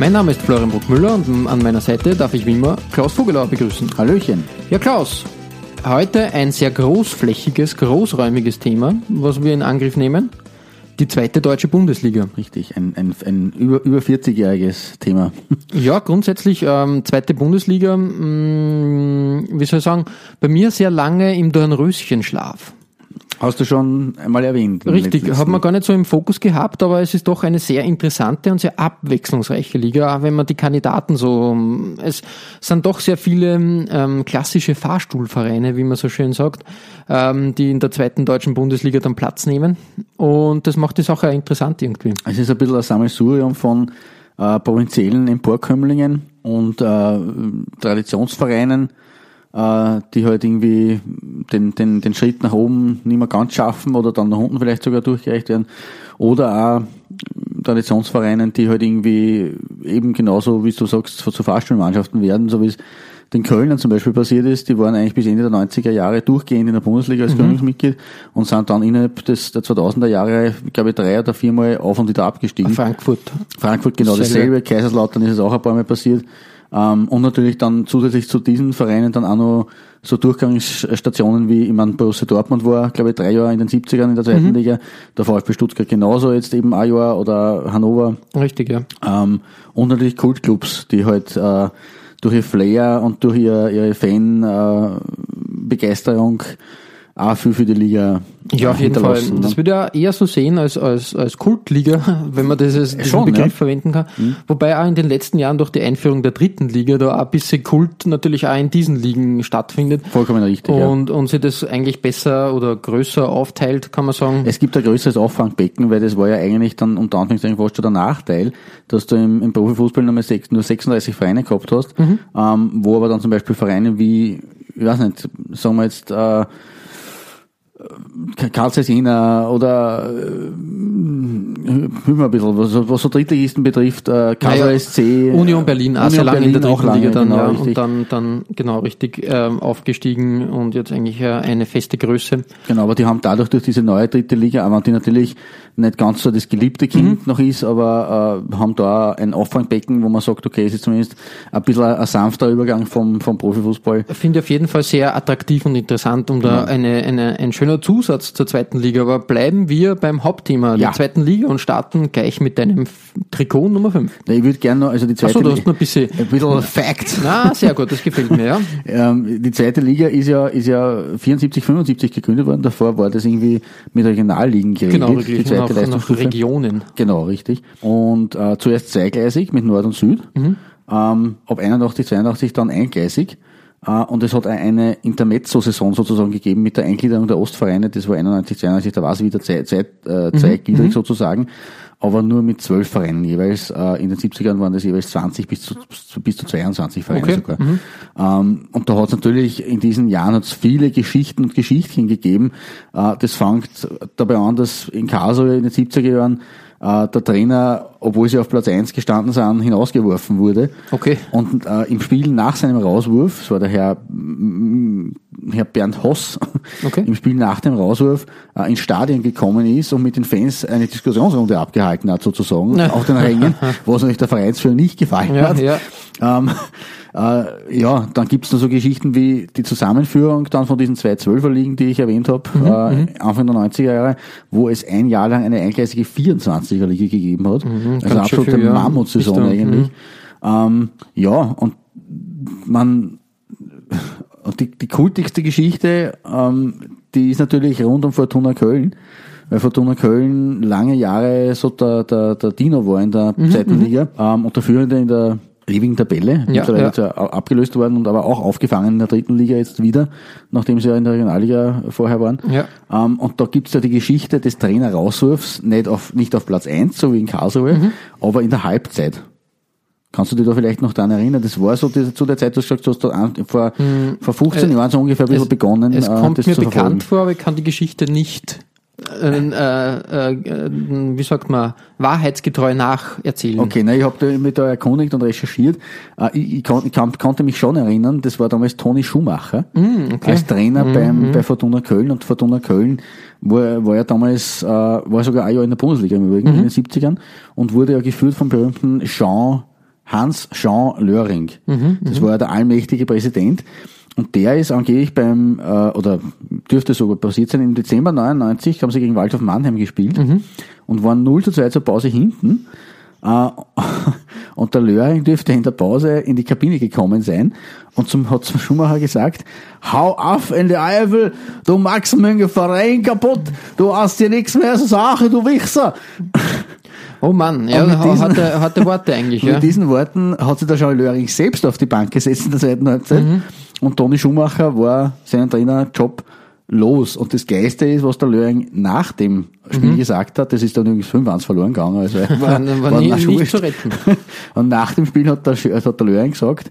Mein Name ist Florian Bruckmüller und an meiner Seite darf ich wie immer Klaus Vogelauer begrüßen. Hallöchen. Ja, Klaus, heute ein sehr großflächiges, großräumiges Thema, was wir in Angriff nehmen. Die zweite deutsche Bundesliga. Richtig, ein, ein, ein über, über 40-jähriges Thema. Ja, grundsätzlich ähm, zweite Bundesliga, mh, wie soll ich sagen, bei mir sehr lange im Dornröschenschlaf. Hast du schon einmal erwähnt. Richtig, hat man gar nicht so im Fokus gehabt, aber es ist doch eine sehr interessante und sehr abwechslungsreiche Liga, auch wenn man die Kandidaten so, es sind doch sehr viele ähm, klassische Fahrstuhlvereine, wie man so schön sagt, ähm, die in der zweiten deutschen Bundesliga dann Platz nehmen und das macht die Sache auch interessant irgendwie. Es ist ein bisschen ein Sammelsurium von äh, provinziellen Emporkömmlingen und äh, Traditionsvereinen, äh, die halt irgendwie den, den, den Schritt nach oben nicht mehr ganz schaffen oder dann nach unten vielleicht sogar durchgereicht werden. Oder auch Traditionsvereinen, die halt irgendwie eben genauso, wie du sagst, zu Fahrstuhlmannschaften werden, so wie es den Kölnern zum Beispiel passiert ist, die waren eigentlich bis Ende der 90er Jahre durchgehend in der Bundesliga als Gründungsmitglied und sind dann innerhalb des, der 2000er Jahre, glaube ich, drei oder viermal auf und wieder abgestiegen. Frankfurt. Frankfurt genau Selbe. dasselbe, Kaiserslautern ist es auch ein paar Mal passiert. Ähm, und natürlich dann zusätzlich zu diesen Vereinen dann auch noch so Durchgangsstationen wie, ich meine, Borussia Dortmund war, glaube ich, drei Jahre in den 70ern in der zweiten Liga, der VfB Stuttgart genauso jetzt eben ein Jahr oder Hannover. Richtig, ja. Ähm, und natürlich Kultclubs, die halt äh, durch ihr Flair und durch ihr, ihre Fan-Begeisterung äh, auch viel für die Liga Ja, äh, auf jeden Fall. hinterlassen, ne? Das würde ja eher so sehen als, als, als Kultliga, wenn man dieses, diesen schon, Begriff ja. Mhm. verwenden kann. Wobei auch in den letzten Jahren durch die Einführung der dritten Liga da ein bisschen Kult natürlich auch in diesen Ligen stattfindet. Vollkommen richtig, ja. Und, und sich das eigentlich besser oder größer aufteilt, kann man sagen. Es gibt ein größeres Auffangbecken, weil das war ja eigentlich dann unter Anführungszeichen fast schon der Nachteil, dass du im, im Profifußball nur, nur 36 Vereine gehabt hast, ähm, wo aber dann zum Beispiel Vereine wie, ich weiß nicht, sagen wir jetzt, äh, Karl Zeiss Jena oder äh, hüben wir ein bisschen, was, was so Drittligisten betrifft, äh, Karl Naja, SC, Union Berlin, auch sehr lange in der dritten Liga dann, genau, ja, richtig. und dann, dann genau richtig ähm, aufgestiegen und jetzt eigentlich äh, eine feste Größe. Genau, aber die haben dadurch durch diese neue dritte Liga, auch wenn die natürlich nicht ganz so das geliebte Kind Mhm. noch ist, aber äh, haben da ein Auffangbecken, wo man sagt, okay, es ist zumindest ein bisschen ein, ein sanfter Übergang vom, vom Profifußball. Finde ich auf jeden Fall sehr attraktiv und interessant und da eine, eine, ein schöner Zusatz zur zweiten Liga. Aber bleiben wir beim Hauptthema Ja. der zweiten Liga und starten gleich mit deinem Trikot Nummer 5. Ich würde gerne noch, also die zweite Achso, du hast noch ein bisschen. ein bisschen Fact. Na, sehr gut, das gefällt mir, ja. Ähm, die zweite Liga ist ja, ist ja 74, 75 gegründet worden. Davor war das irgendwie mit Regionalligen geregelt. Genau, die wirklich. zweite Nach, nach. Regionen. Genau, richtig. Und äh, zuerst zweigleisig mit Nord und Süd, Mhm. ähm, ab 81, 82 dann eingleisig. Äh, und es hat eine Intermezzo-Saison sozusagen gegeben mit der Eingliederung der Ostvereine. Das war 91, 92, da war es wieder zwei, zwei, äh, Mhm. zweigliedrig sozusagen. Aber nur mit zwölf Vereinen jeweils. Äh, in den 70ern waren das jeweils 20 bis zu, bis zu 22 Vereine Okay. sogar. Ähm, und da hat es natürlich in diesen Jahren hat's viele Geschichten und Geschichtchen gegeben. Äh, das fängt dabei an, dass in Karlsruhe in den 70er Jahren äh, der Trainer, obwohl sie auf Platz 1 gestanden sind, hinausgeworfen wurde. Okay. Und äh, im Spiel nach seinem Rauswurf, das war der Herr, mm, Herr Bernd Hoss, Okay. im Spiel nach dem Rauswurf äh, ins Stadion gekommen ist und mit den Fans eine Diskussionsrunde abgehalten hat, sozusagen, auf den Rängen, was natürlich der Vereinsführer nicht gefallen Ja, hat. ja. Ähm, äh, ja, dann gibt's noch so Geschichten wie die Zusammenführung dann von diesen zwei Zwölferligen, die ich erwähnt habe, Mhm, äh, Anfang der 90er Jahre, wo es ein Jahr lang eine eingleisige 24er Liga gegeben hat. also Mhm, schön absolute viel, ja. Mammutsaison da, eigentlich. Ähm, ja, und man die, die kultigste Geschichte, ähm, die ist natürlich rund um Fortuna Köln. weil Fortuna Köln lange Jahre so der, der, der Dino war in der zweiten Liga ähm, und der Führende in der ewigen Tabelle. Ja, ja. ja abgelöst worden und aber auch aufgefangen in der dritten Liga jetzt wieder, nachdem sie ja in der Regionalliga vorher waren. Ja. Ähm, und da gibt's ja die Geschichte des Trainer-Rauswurfs, nicht auf, nicht auf Platz eins so wie in Karlsruhe, Mhm. aber in der Halbzeit. Kannst du dich da vielleicht noch daran erinnern? Das war so die, zu der Zeit, du hast gesagt, du hast da vor, vor 15 Jahren so ungefähr ein bisschen begonnen, Hm. Äh, Es äh, kommt das mir verfolgen. bekannt vor, aber ich kann die Geschichte nicht, äh, äh, äh, wie sagt man, wahrheitsgetreu nacherzählen. Okay, na, ich habe mich da erkundigt und recherchiert. Äh, ich, ich, kon, ich konnte mich schon erinnern, das war damals Toni Schumacher Mm, okay. als Trainer beim, bei Fortuna Köln und Fortuna Köln war, war ja damals, äh, war sogar ein Jahr in der Bundesliga im Übrigen, in den 70ern und wurde ja geführt vom berühmten Jean, Hans Jean Löring. das war ja der allmächtige Präsident. Und der ist angeblich beim, äh, oder dürfte sogar passiert sein, im Dezember 99 haben sie gegen Waldhof Mannheim gespielt und waren 0 zu 2 zur Pause hinten. Äh, und der Löring dürfte in der Pause in die Kabine gekommen sein und zum, hat zum Schumacher gesagt, hau auf in die Eifel, du machst meinen Verein kaputt, du hast dir nichts mehr zu sagen, du Wichser. Oh Mann, ja, Und mit diesen- hatte, hatte Worte eigentlich, ja. Mit diesen Worten hat sich der Jean Löring selbst auf die Bank gesetzt in der zweiten Halbzeit Mhm. Und Toni Schumacher war seinen Trainerjob los. Und das Geiste ist, was der Löring nach dem Spiel gesagt hat, das ist dann übrigens 5-1 verloren gegangen. Also Mhm. War- war war nie- nicht zu retten. Und nach dem Spiel hat der, hat der Löring gesagt,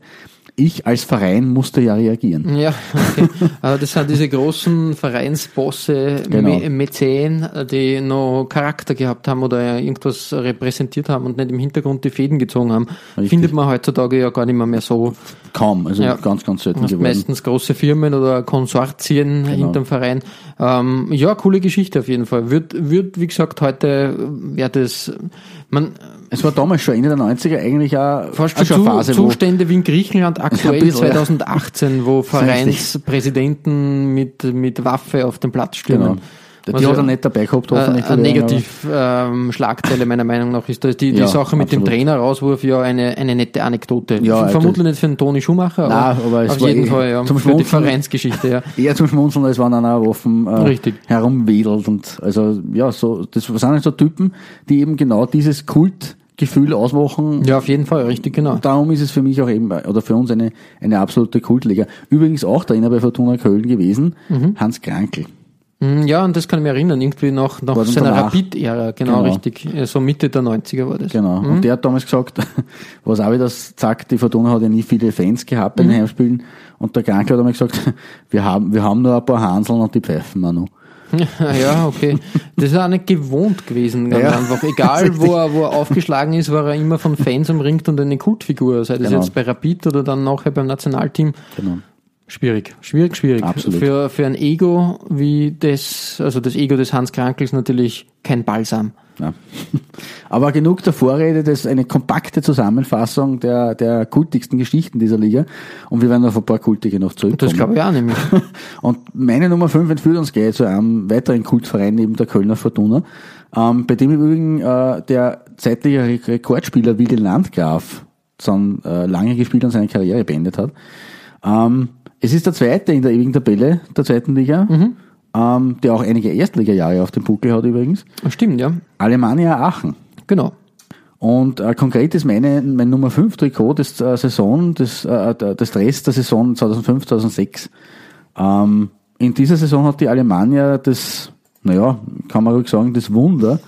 ich als Verein musste ja reagieren. Ja, okay. Aber das sind diese großen Vereinsbosse, Genau. Mäzen, die noch Charakter gehabt haben oder irgendwas repräsentiert haben und nicht im Hintergrund die Fäden gezogen haben. Richtig. Findet man heutzutage ja gar nicht mehr, mehr so. Kaum, also Ja. ganz, ganz selten geworden. meistens große Firmen oder Konsortien Genau. hinterm Verein. Ähm, ja, coole Geschichte auf jeden Fall. Wird, wird wie gesagt, heute wäre das, man, Es war damals schon Ende der 90er eigentlich auch, fast schon eine Phase, wo Zustände wie in Griechenland aktuell bisschen, ja. 2018, wo Vereinspräsidenten mit, mit Waffe auf den Platz genau. Stürmen. Die Was hat er nicht dabei gehabt, Äh, hoffentlich. eine der aber- Negativ-Schlagzeile meiner Meinung nach ist die, die Ja, Sache mit absolut. dem Trainerauswurf ja eine, eine nette Anekdote. Ja, also- Vermutlich nicht für den Toni Schumacher, Nein, aber es auf war jeden eh Fall ja, zum für die. Vereinsgeschichte. Ja. eher zum Schmunzeln, als wenn einer offen äh, Richtig. herumwedelt und also ja, so das sind halt so Typen, die eben genau dieses Kultgefühl ausmachen. ja, auf jeden Fall, richtig, genau. Darum ist es für mich auch eben oder für uns eine eine absolute Kultliga. Übrigens auch Trainer bei Fortuna Köln gewesen, Mhm. Hans Krankel. Mm, Ja, und das kann ich mich erinnern, irgendwie nach, nach seiner. Rapid-Ära, genau, Genau. richtig. Äh, So Mitte der 90er war das. Genau. Mhm. Und der hat damals gesagt, was auch wieder sagt, die Fortuna hat ja nie viele Fans gehabt bei Mhm. den Heimspielen. Und der Krankel hat einmal gesagt, wir haben, wir haben nur ein paar Hanseln und die pfeifen wir noch. Ja, okay. Das ist auch nicht gewohnt gewesen, ganz Ja. einfach. Egal, wo er, wo er aufgeschlagen ist, war er immer von Fans umringt und eine Kultfigur. Sei das Genau. jetzt bei Rapid oder dann nachher beim Nationalteam. Genau. Schwierig, schwierig, schwierig. Absolut. Für, für ein Ego wie das, also das Ego des Hans Krankels natürlich kein Balsam. Ja. Aber genug der Vorrede, das ist eine kompakte Zusammenfassung der, der kultigsten Geschichten dieser Liga. Und wir werden auf ein paar kultige noch zurückkommen. Das glaube ich auch nämlich. Und meine Nummer 5 entführt uns gleich zu einem weiteren Kultverein neben der Kölner Fortuna, ähm, bei dem im Übrigen äh, der zeitliche Re- Rekordspieler Wilde Landgraf dann äh, lange gespielt und seine Karriere beendet hat. Ähm, es ist der zweite in der ewigen Tabelle der zweiten Liga, ähm, der auch einige Erstligajahre auf dem Buckel hat übrigens. Stimmt, ja. Alemannia Aachen. Genau. Und äh, konkret ist meine, mein Nummer 5 Trikot des äh, Saison, des, äh, der- des Dress der Saison 2005, 2006. Ähm, in dieser Saison hat die Alemannia das, naja, kann man ruhig sagen, das Wunder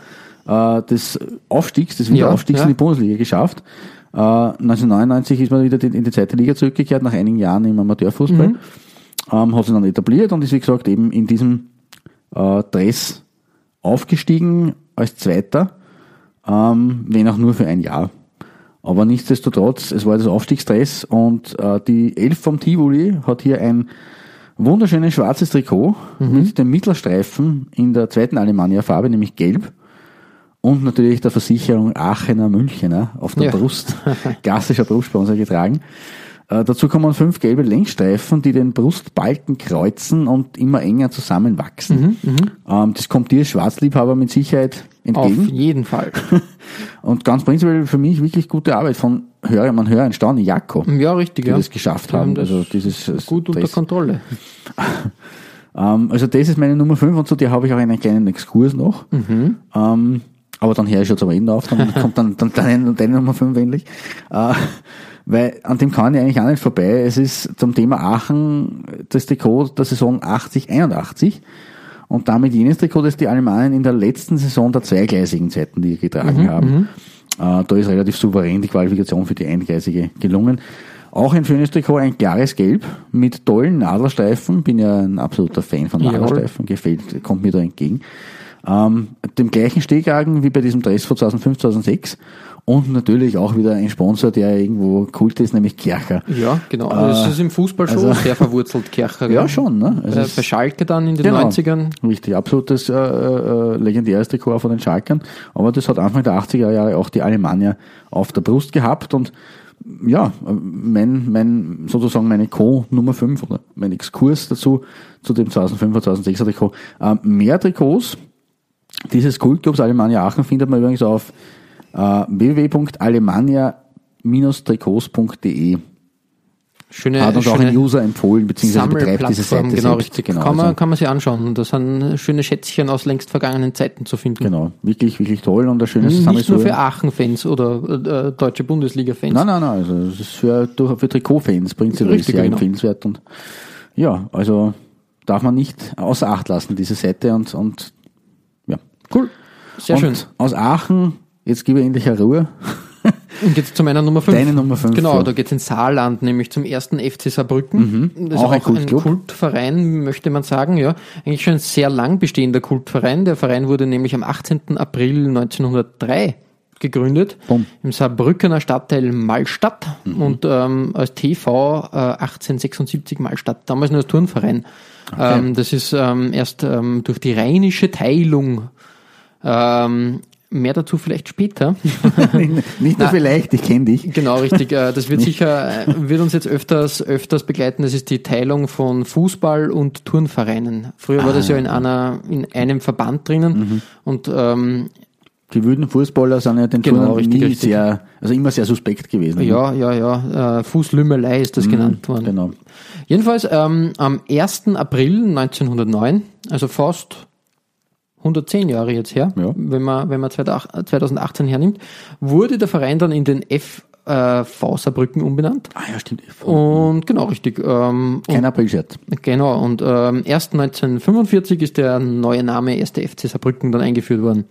äh, des Aufstiegs, des Wiederaufstiegs Ja, in ja. die Bundesliga geschafft. Äh, 1999 ist man wieder in die zweite Liga zurückgekehrt, nach einigen Jahren im Amateurfußball. Ähm, hat sich dann etabliert und ist, wie gesagt, eben in diesem äh, Dress aufgestiegen als Zweiter ähm, wenn auch nur für ein Jahr. Aber nichtsdestotrotz, es war das Aufstiegsstress und äh, die Elf vom Tivoli hat hier ein wunderschönes schwarzes Trikot mit dem Mittelstreifen in der zweiten Alemannia-Farbe, nämlich gelb. Und natürlich der Versicherung Aachener Münchener auf der Ja. Brust, klassischer Brustsponsor getragen. Äh, dazu kommen fünf gelbe Längsstreifen, die den Brustbalken kreuzen und immer enger zusammenwachsen. ähm, das kommt dir Schwarzliebhaber mit Sicherheit Auf entgegen. jeden Fall. Und ganz prinzipiell für mich wirklich gute Arbeit von Hörer, man hört ein Staunen, Jakob, Ja, richtig, die ja. das geschafft Die haben. das Also dieses gut unter Dress. Kontrolle. Ähm, also das ist meine Nummer 5 und zu der habe ich auch einen kleinen Exkurs noch. Ähm, aber dann höre ich schon zum Ende auf, dann kommt dann, dann deine, deine Nummer 5 endlich. Äh, weil an dem kann ich eigentlich auch nicht vorbei. Es ist zum Thema Aachen das Trikot der Saison 80-81 und damit jenes Trikot, das die Alemannen in der letzten Saison der zweigleisigen Zeiten, die getragen haben. Äh, da ist relativ souverän die Qualifikation für die eingleisige gelungen. Auch ein schönes Trikot, ein klares Gelb mit tollen Nadelstreifen. Bin ja ein absoluter Fan von. Nadelstreifen, gefällt, kommt mir da entgegen. Ähm, dem gleichen Stehkragen wie bei diesem Dress von 2005, 2006. Und natürlich auch wieder ein Sponsor, der irgendwo Kult ist, nämlich Kercher. Ja, genau. Also das ist im Fußball schon also- sehr verwurzelt, Kercher. Ja, schon. Ne? Also Äh, es- bei Schalke dann in den Genau. 90ern. Richtig, absolutes äh, äh, legendäres Trikot von den Schalkern. Aber das hat Anfang der 80er Jahre auch die Alemannia auf der Brust gehabt und ja, äh, mein, mein, sozusagen meine Co Nummer 5 oder mein Exkurs dazu, zu dem 2005er, 2006er Trikot. Ähm, mehr Trikots dieses Kultclubs Alemannia Aachen findet man übrigens auf äh, www.alemannia-trikots.de. Schöne, Hat uns auch ein schöne User empfohlen, beziehungsweise betreibt diese Seite genau selbst. richtig. Genau, kann, man, also- kann man sich anschauen. Da sind schöne Schätzchen aus längst vergangenen Zeiten zu finden. Genau, wirklich, wirklich toll und ein schönes Nicht nur für. Aachen-Fans oder äh, deutsche Bundesliga-Fans. Nein, nein, nein, also das ist für, für Trikotfans prinzipiell Richtig, sehr genau. empfehlenswert und ja, also darf man nicht außer Acht lassen, diese Seite und, und. Sehr und schön. aus Aachen, jetzt gebe ich endlich eine Ruhe. Und jetzt zu meiner Nummer 5. Deine Nummer fünf, Genau, ja. da geht's ins Saarland, nämlich zum ersten FC Saarbrücken. Das ist Auch ein auch ein Kultclub. Kultverein, möchte man sagen, ja. Eigentlich schon ein sehr lang bestehender Kultverein. Der Verein wurde nämlich am 18. April 1903 gegründet Bumm. im Saarbrückener Stadtteil Malstadt Mhm. und ähm, als TV äh, 1876 Malstadt, damals nur als Turnverein. Ähm, das ist ähm, erst ähm, durch die rheinische Teilung ähm, mehr dazu vielleicht später. nicht nur vielleicht, ich kenne dich. Genau, richtig. Äh, Das wird sicher, äh, wird uns jetzt öfters, öfters begleiten. Das ist die Teilung von Fußball- und Turnvereinen. Früher war das ja in einer, in einem Verband drinnen und ähm, Die wilden Fußballer sind ja den Genau, Turnern richtig, nie richtig. sehr, also immer sehr suspekt gewesen. ja, ja, ja, äh, Fußlümmelei ist das genannt worden. Genau. Jedenfalls ähm, am 1. April 1909, also fast 110 Jahre jetzt her, Ja. wenn man, wenn man 2018 hernimmt, wurde der Verein dann in den FV Saarbrücken umbenannt. Ah ja, stimmt. Und genau, richtig. Ähm, Kein Aprilscherz. Genau, und ähm, erst 1945 ist der neue Name 1. FC Saarbrücken dann eingeführt worden.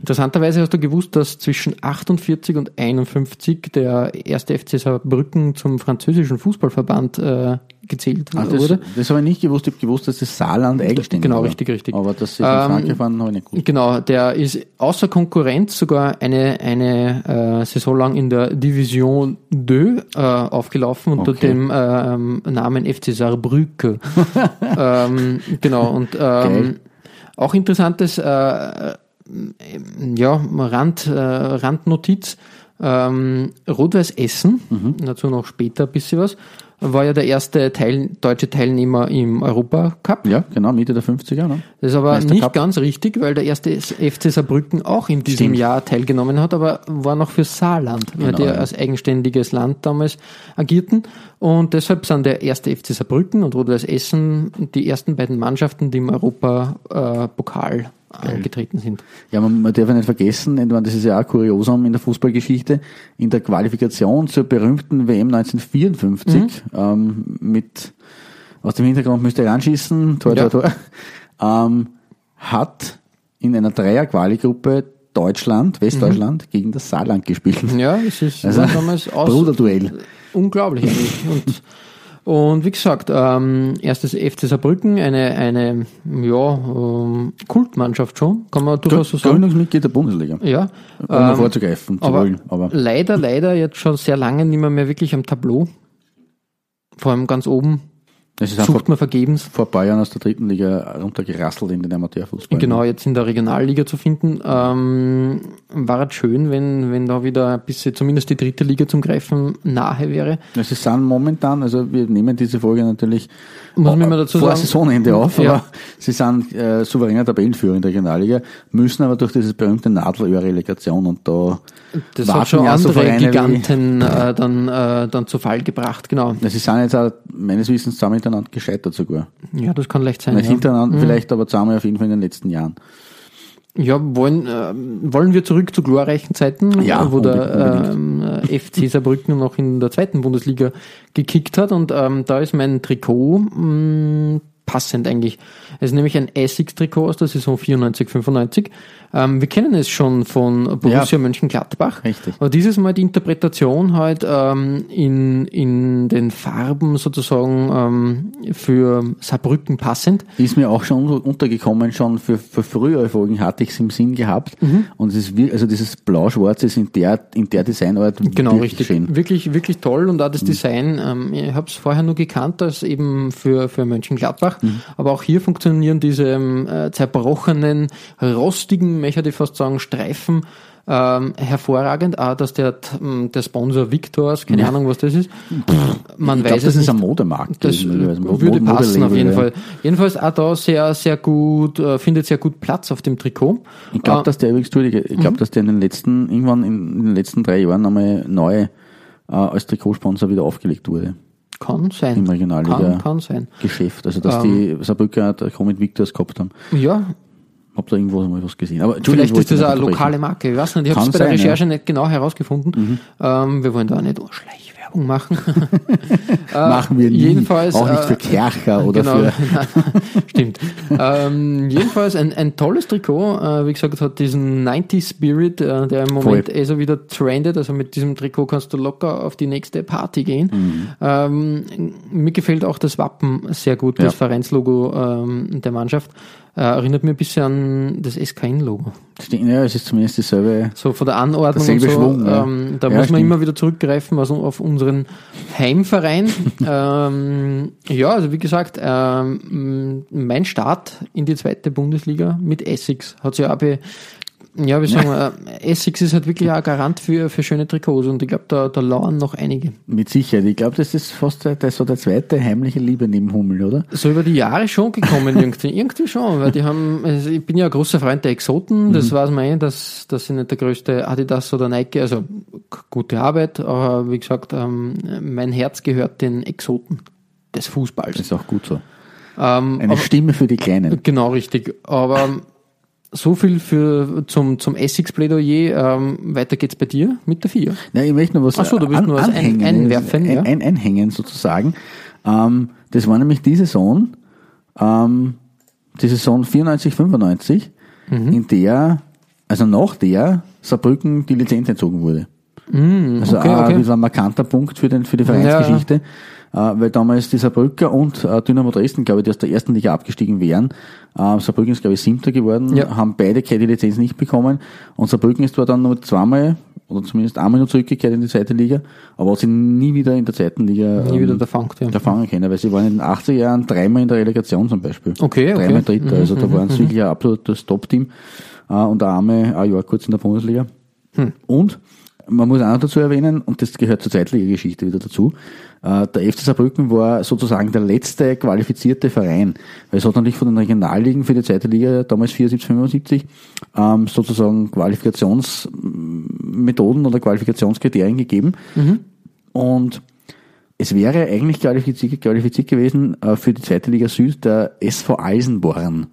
Interessanterweise hast du gewusst, dass zwischen 48 und 51 der 1. FC Saarbrücken zum französischen Fußballverband äh, gezählt Ah, das, wurde. das habe ich nicht gewusst. Ich habe gewusst, dass das Saarland eigenständig Genau, war. richtig, richtig. Aber dass sie in Ähm, Frankreich waren, habe ich nicht gewusst. Genau, der ist außer Konkurrenz sogar eine, eine äh, Saison lang in der Division 2 äh, aufgelaufen unter Okay. dem ähm, Namen FC Saarbrücke. ähm, genau, und Geil. ähm, auch interessantes äh, äh, ja, Rand, äh, Randnotiz. Ähm, Rot-Weiß Essen, Mhm. dazu noch später ein bisschen was, war ja der erste Teil, deutsche Teilnehmer im Europacup. Ja, genau, Mitte der 50er. Ne? Das ist aber nicht ganz richtig, weil der erste FC Saarbrücken auch in diesem Stimmt. Jahr teilgenommen hat, aber war noch für Saarland, weil Genau, die ja. als eigenständiges Land damals agierten. Und deshalb sind der erste FC Saarbrücken und Rot-Weiß Essen die ersten beiden Mannschaften, die im Europapokal angetreten sind. Ja, man, man darf ja nicht vergessen, meine, das ist ja auch kuriosum in der Fußballgeschichte, in der Qualifikation zur berühmten WM 1954 Mhm. ähm, mit, aus dem Hintergrund müsst ihr ranschießen, Tor, Ja. Tor, Tor, ähm, hat in einer Dreier-Quali-Gruppe Deutschland, Westdeutschland gegen das Saarland gespielt. Ja, es ist Also, damals aus, Bruderduell. unglaublich eigentlich. Und, und wie gesagt, ähm, erstes FC Saarbrücken, eine, eine ja, ähm, Kultmannschaft schon, kann man durchaus so sagen. Gründungsmitglied der Bundesliga. Ja, Um mal ähm, vorzugreifen, zu aber, wollen. Aber leider, leider jetzt schon sehr lange nicht mehr, mehr wirklich am Tableau. Vor allem ganz oben es ist sucht man vergebens. vor ein paar Jahren aus der dritten Liga runtergerasselt in den Amateurfußball. Genau, jetzt in der Regionalliga zu finden. Ähm, war es schön, wenn, wenn da wieder ein bisschen zumindest die dritte Liga zum Greifen nahe wäre. Es sind momentan, also wir nehmen diese Folge natürlich Muss man immer dazu vor sagen. Saisonende auf, Ja. aber sie sind äh, souveräner Tabellenführer in der Regionalliga, müssen aber durch dieses berühmte Nadelöhr-Relegation und da Das warten hat schon ja so andere wie- Giganten äh, dann, äh, dann zu Fall gebracht, genau. Sie sind jetzt auch meines Wissens zusammen mit hintereinander gescheitert sogar. Ja, das kann leicht sein. Ja. hintereinander, vielleicht aber zweimal auf jeden Fall in den letzten Jahren. Ja, wollen, äh, wollen wir zurück zu glorreichen Zeiten, Ja, äh, wo der äh, FC Saarbrücken noch in der zweiten Bundesliga gekickt hat und ähm, da ist mein Trikot mh, passend eigentlich. Es ist nämlich ein Essex-Trikot aus der Saison 94-95. Ähm, wir kennen es schon von Borussia Ja. Mönchengladbach. Richtig. Aber dieses Mal die Interpretation halt ähm, in, in den Farben sozusagen ähm, für Saarbrücken passend. Ist mir auch schon unter- untergekommen, schon für, für frühere Folgen hatte ich es im Sinn gehabt. Mhm. Und es ist, also dieses Blau-Schwarz ist in der, in der Designart Genau, wirklich richtig. schön. Mhm. Wirklich, wirklich toll und auch das Design. Ähm, ich habe es vorher nur gekannt als eben für, für Mönchengladbach. Mhm. Aber auch hier funktionieren diese ähm, äh, zerbrochenen, rostigen, möchte ich fast sagen, Streifen ähm, hervorragend. Auch, dass der, ähm, der Sponsor Victors, keine Ja. Ahnung, was das ist. Man ich weiß glaube, es das ist nicht. ein Modemarkt. Das also würde Mo- passen auf jeden Modelabel, Fall. Jedenfalls auch da sehr, sehr gut, äh, findet sehr gut Platz auf dem Trikot. Ich glaube, Äh, dass der übrigens, ich Mhm. glaube, dass der in den letzten, irgendwann in, in den letzten drei Jahren einmal neu äh, als Trikotsponsor wieder aufgelegt wurde. Kann sein. Im Regionalliga. Kann, kann sein. Geschäft. Also, dass Ähm. die Saarbrücker Trikot mit Victors gehabt haben. Ja, Hab da irgendwo mal was gesehen. Aber Vielleicht ist das eine lokale Marke. Ich weiß nicht, ich habe es bei der Mhm. Recherche nicht genau herausgefunden. Ähm, wir wollen da nicht Schleichwerbung machen. Machen wir nie. jedenfalls, Auch nicht äh, für Kercher oder genau, für. stimmt. ähm, jedenfalls ein, ein tolles Trikot. Äh, wie gesagt, hat diesen 90 Spirit, äh, der im Moment Voll. eh so wieder trendet. Also mit diesem Trikot kannst du locker auf die nächste Party gehen. Mhm. Ähm, mir gefällt auch das Wappen sehr gut, das Ja. Vereinslogo ähm, der Mannschaft. Äh, erinnert mir ein bisschen an das SKN-Logo. Ja, es ist zumindest dieselbe. So von der Anordnung und so. Schwung, ähm, da Ja, muss man stimmt. immer wieder zurückgreifen also auf unseren Heimverein. ähm, ja, also wie gesagt, ähm, mein Start in die zweite Bundesliga mit Essex hat sich auch be ja, wie sagen wir, äh, Essex ist halt wirklich ein Garant für, für schöne Trikots und ich glaube, da, da lauern noch einige. Mit Sicherheit. Ich glaube, das ist fast der, der, so der zweite heimliche Liebe neben Hummel, oder? So über die Jahre schon gekommen, irgendwie, irgendwie schon, weil die haben, also ich bin ja ein großer Freund der Exoten, das weiß man eh, dass, dass sie nicht der größte Adidas oder Nike, also gute Arbeit, aber wie gesagt, ähm, mein Herz gehört den Exoten des Fußballs. Das ist auch gut so. Ähm, Eine aber, Stimme für die Kleinen. genau richtig, aber so viel für, zum, zum Essex-Plädoyer, ähm, weiter geht's bei dir mit der 4. Ja, ich möchte noch was Ach so, du willst an, nur was ein- anhängen, einwerfen, ein, ja? ein, einhängen sozusagen. Ähm, das war nämlich die Saison, ähm, die Saison 94, 95, Mhm. in der, also nach der Saarbrücken die Lizenz entzogen wurde. also Mhm, okay, auch okay. ein markanter Punkt für, den, für die Vereinsgeschichte, äh, weil damals die Saarbrücker und äh, Dynamo Dresden, glaube ich, die aus der ersten Liga abgestiegen wären. Äh, Saarbrücken ist, glaube ich, Siebter geworden, Ja. haben beide keine Lizenz nicht bekommen und Saarbrücken ist zwar dann nur zweimal oder zumindest einmal nur zurückgekehrt in die zweite Liga, aber hat sie nie wieder in der zweiten Liga Nie ähm, wieder der Funk, ja. erfahren können, weil sie waren in den 80er Jahren dreimal in der Relegation zum Beispiel. Okay, okay. Dreimal Dritter, Mhm, also da waren sie wirklich ein absolutes Top-Team äh, und der Arme ein Jahr kurz in der Bundesliga. Hm. Und man muss auch noch dazu erwähnen, und das gehört zur Zweitliga-Geschichte wieder dazu, äh, der FC Saarbrücken war sozusagen der letzte qualifizierte Verein, weil es hat natürlich von den Regionalligen für die zweite Liga damals 74, 75 ähm, sozusagen Qualifikationsmethoden oder Qualifikationskriterien gegeben. Und es wäre eigentlich qualifiziert, qualifiziert gewesen äh, für die zweite Liga Süd der SV Eisenborn.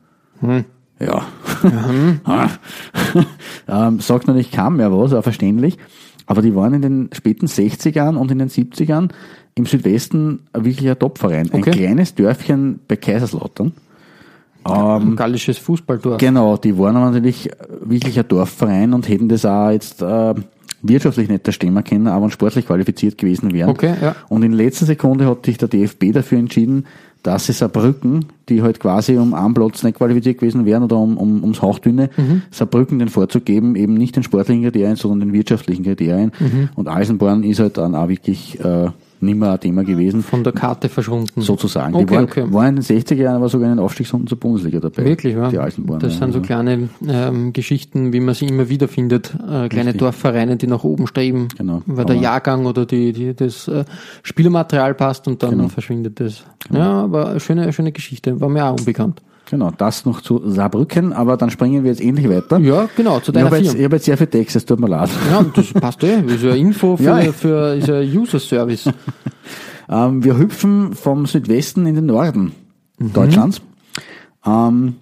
Ja. ähm, sagt natürlich kaum mehr was, auch verständlich. Aber die waren in den späten 60ern und in den 70ern im Südwesten ein wirklicher Topverein. Okay. Ein kleines Dörfchen bei Kaiserslautern. Ein gallisches Fußballdorf. Genau, die waren aber natürlich wirklich ein Dorfverein und hätten das auch jetzt äh, wirtschaftlich nicht der Stemmer können, aber sportlich qualifiziert gewesen wären. Okay, ja. Und in letzter Sekunde hat sich der DFB dafür entschieden, dass es Saarbrücken, die halt quasi um einen Platz nicht qualifiziert gewesen wären oder um, um, ums Hauchdünne, Mhm. Saarbrücken den Vorzug geben, eben nicht den sportlichen Kriterien, sondern den wirtschaftlichen Kriterien. Mhm. Und Eisenborn ist halt dann auch wirklich äh, nicht mehr ein Thema gewesen, Von der Karte verschwunden. sozusagen. Okay, die waren, okay. waren in den 60er Jahren aber sogar in den Aufstiegsrunden zur Bundesliga dabei. Wirklich, ja. Die Eisenborn. Das ja. sind so kleine ähm, Geschichten, wie man sie immer wieder findet. Äh, kleine Richtig. Dorfvereine, die nach oben streben, Genau. weil der Jahrgang oder die, die, das äh, Spielermaterial passt und dann Genau. verschwindet das. Ja, aber eine schöne, schöne Geschichte. War mir auch unbekannt. Genau, das noch zu Saarbrücken, aber dann springen wir jetzt endlich weiter. Ja, genau, zu ich deiner habe jetzt, ich hab jetzt sehr viel Text, es tut mir leid. Ja, das passt eh. Ist ja Info für, Ja. für ist ja User Service. Ähm, wir hüpfen vom Südwesten in den Norden Deutschlands. Ähm,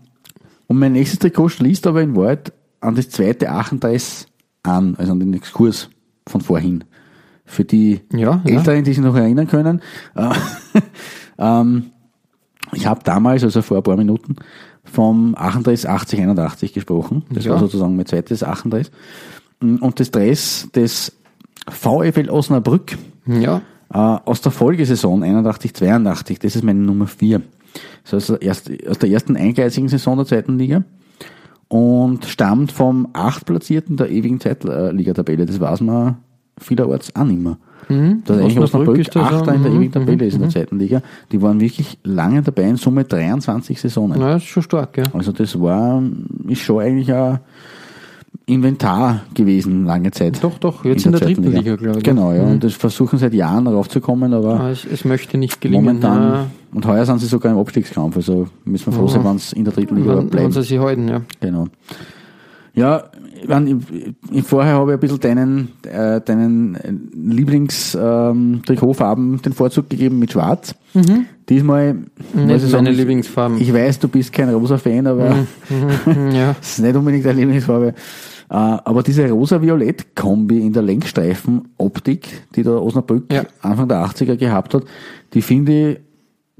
und mein nächstes Trikot schließt aber in Wahrheit an das zweite Achendress an, also an den Exkurs von vorhin. Für die Ja, ja. Älteren, die sich noch erinnern können. Äh, ähm, ich habe damals, also vor ein paar Minuten, vom Achendress 8081 gesprochen. Das Ja. war sozusagen mein zweites Achendress. Und das Dress des VfL Osnabrück Ja, äh, aus der Folgesaison 81, 82, das ist meine Nummer 4. Das ist also erst, aus der ersten eingleisigen Saison der zweiten Liga und stammt vom achtplatzierten der ewigen Zweitligatabelle. Das weiß man vielerorts auch nicht mehr. Mhm. Eigentlich Osnabrück Achter in der mhm, ewigen Tabelle mhm, ist in der zweiten Liga. Die waren wirklich lange dabei, in Summe 23 Saisonen. na, ist schon stark, ja. Also das war, ist schon eigentlich ein Inventar gewesen, lange Zeit. Doch, doch, jetzt in der zweiten dritten Liga, glaube ich. Genau, ja. Mhm. Und das versuchen seit Jahren raufzukommen, aber Aber es, es möchte nicht gelingen. momentan, ja. und heuer sind sie sogar im Abstiegskampf, also müssen wir froh sein, wenn sie in der dritten Liga Wenn, wenn sie sich halten, ja. Genau. Ja, ich, mein, ich, ich, vorher habe ich ein bisschen deinen, äh, deinen Lieblings-Trikotfarben den Vorzug gegeben mit Schwarz. Diesmal, muss Nicht ich sagen, meine ich- Lieblingsfarben. Ich weiß, du bist kein Rosa-Fan, aber Mhm, ja. das ist nicht unbedingt deine Lieblingsfarbe. Äh, aber diese rosa-violett-Kombi in der Lenkstreifen-Optik, die der Osnabrück Ja. Anfang der 80er gehabt hat, die finde ich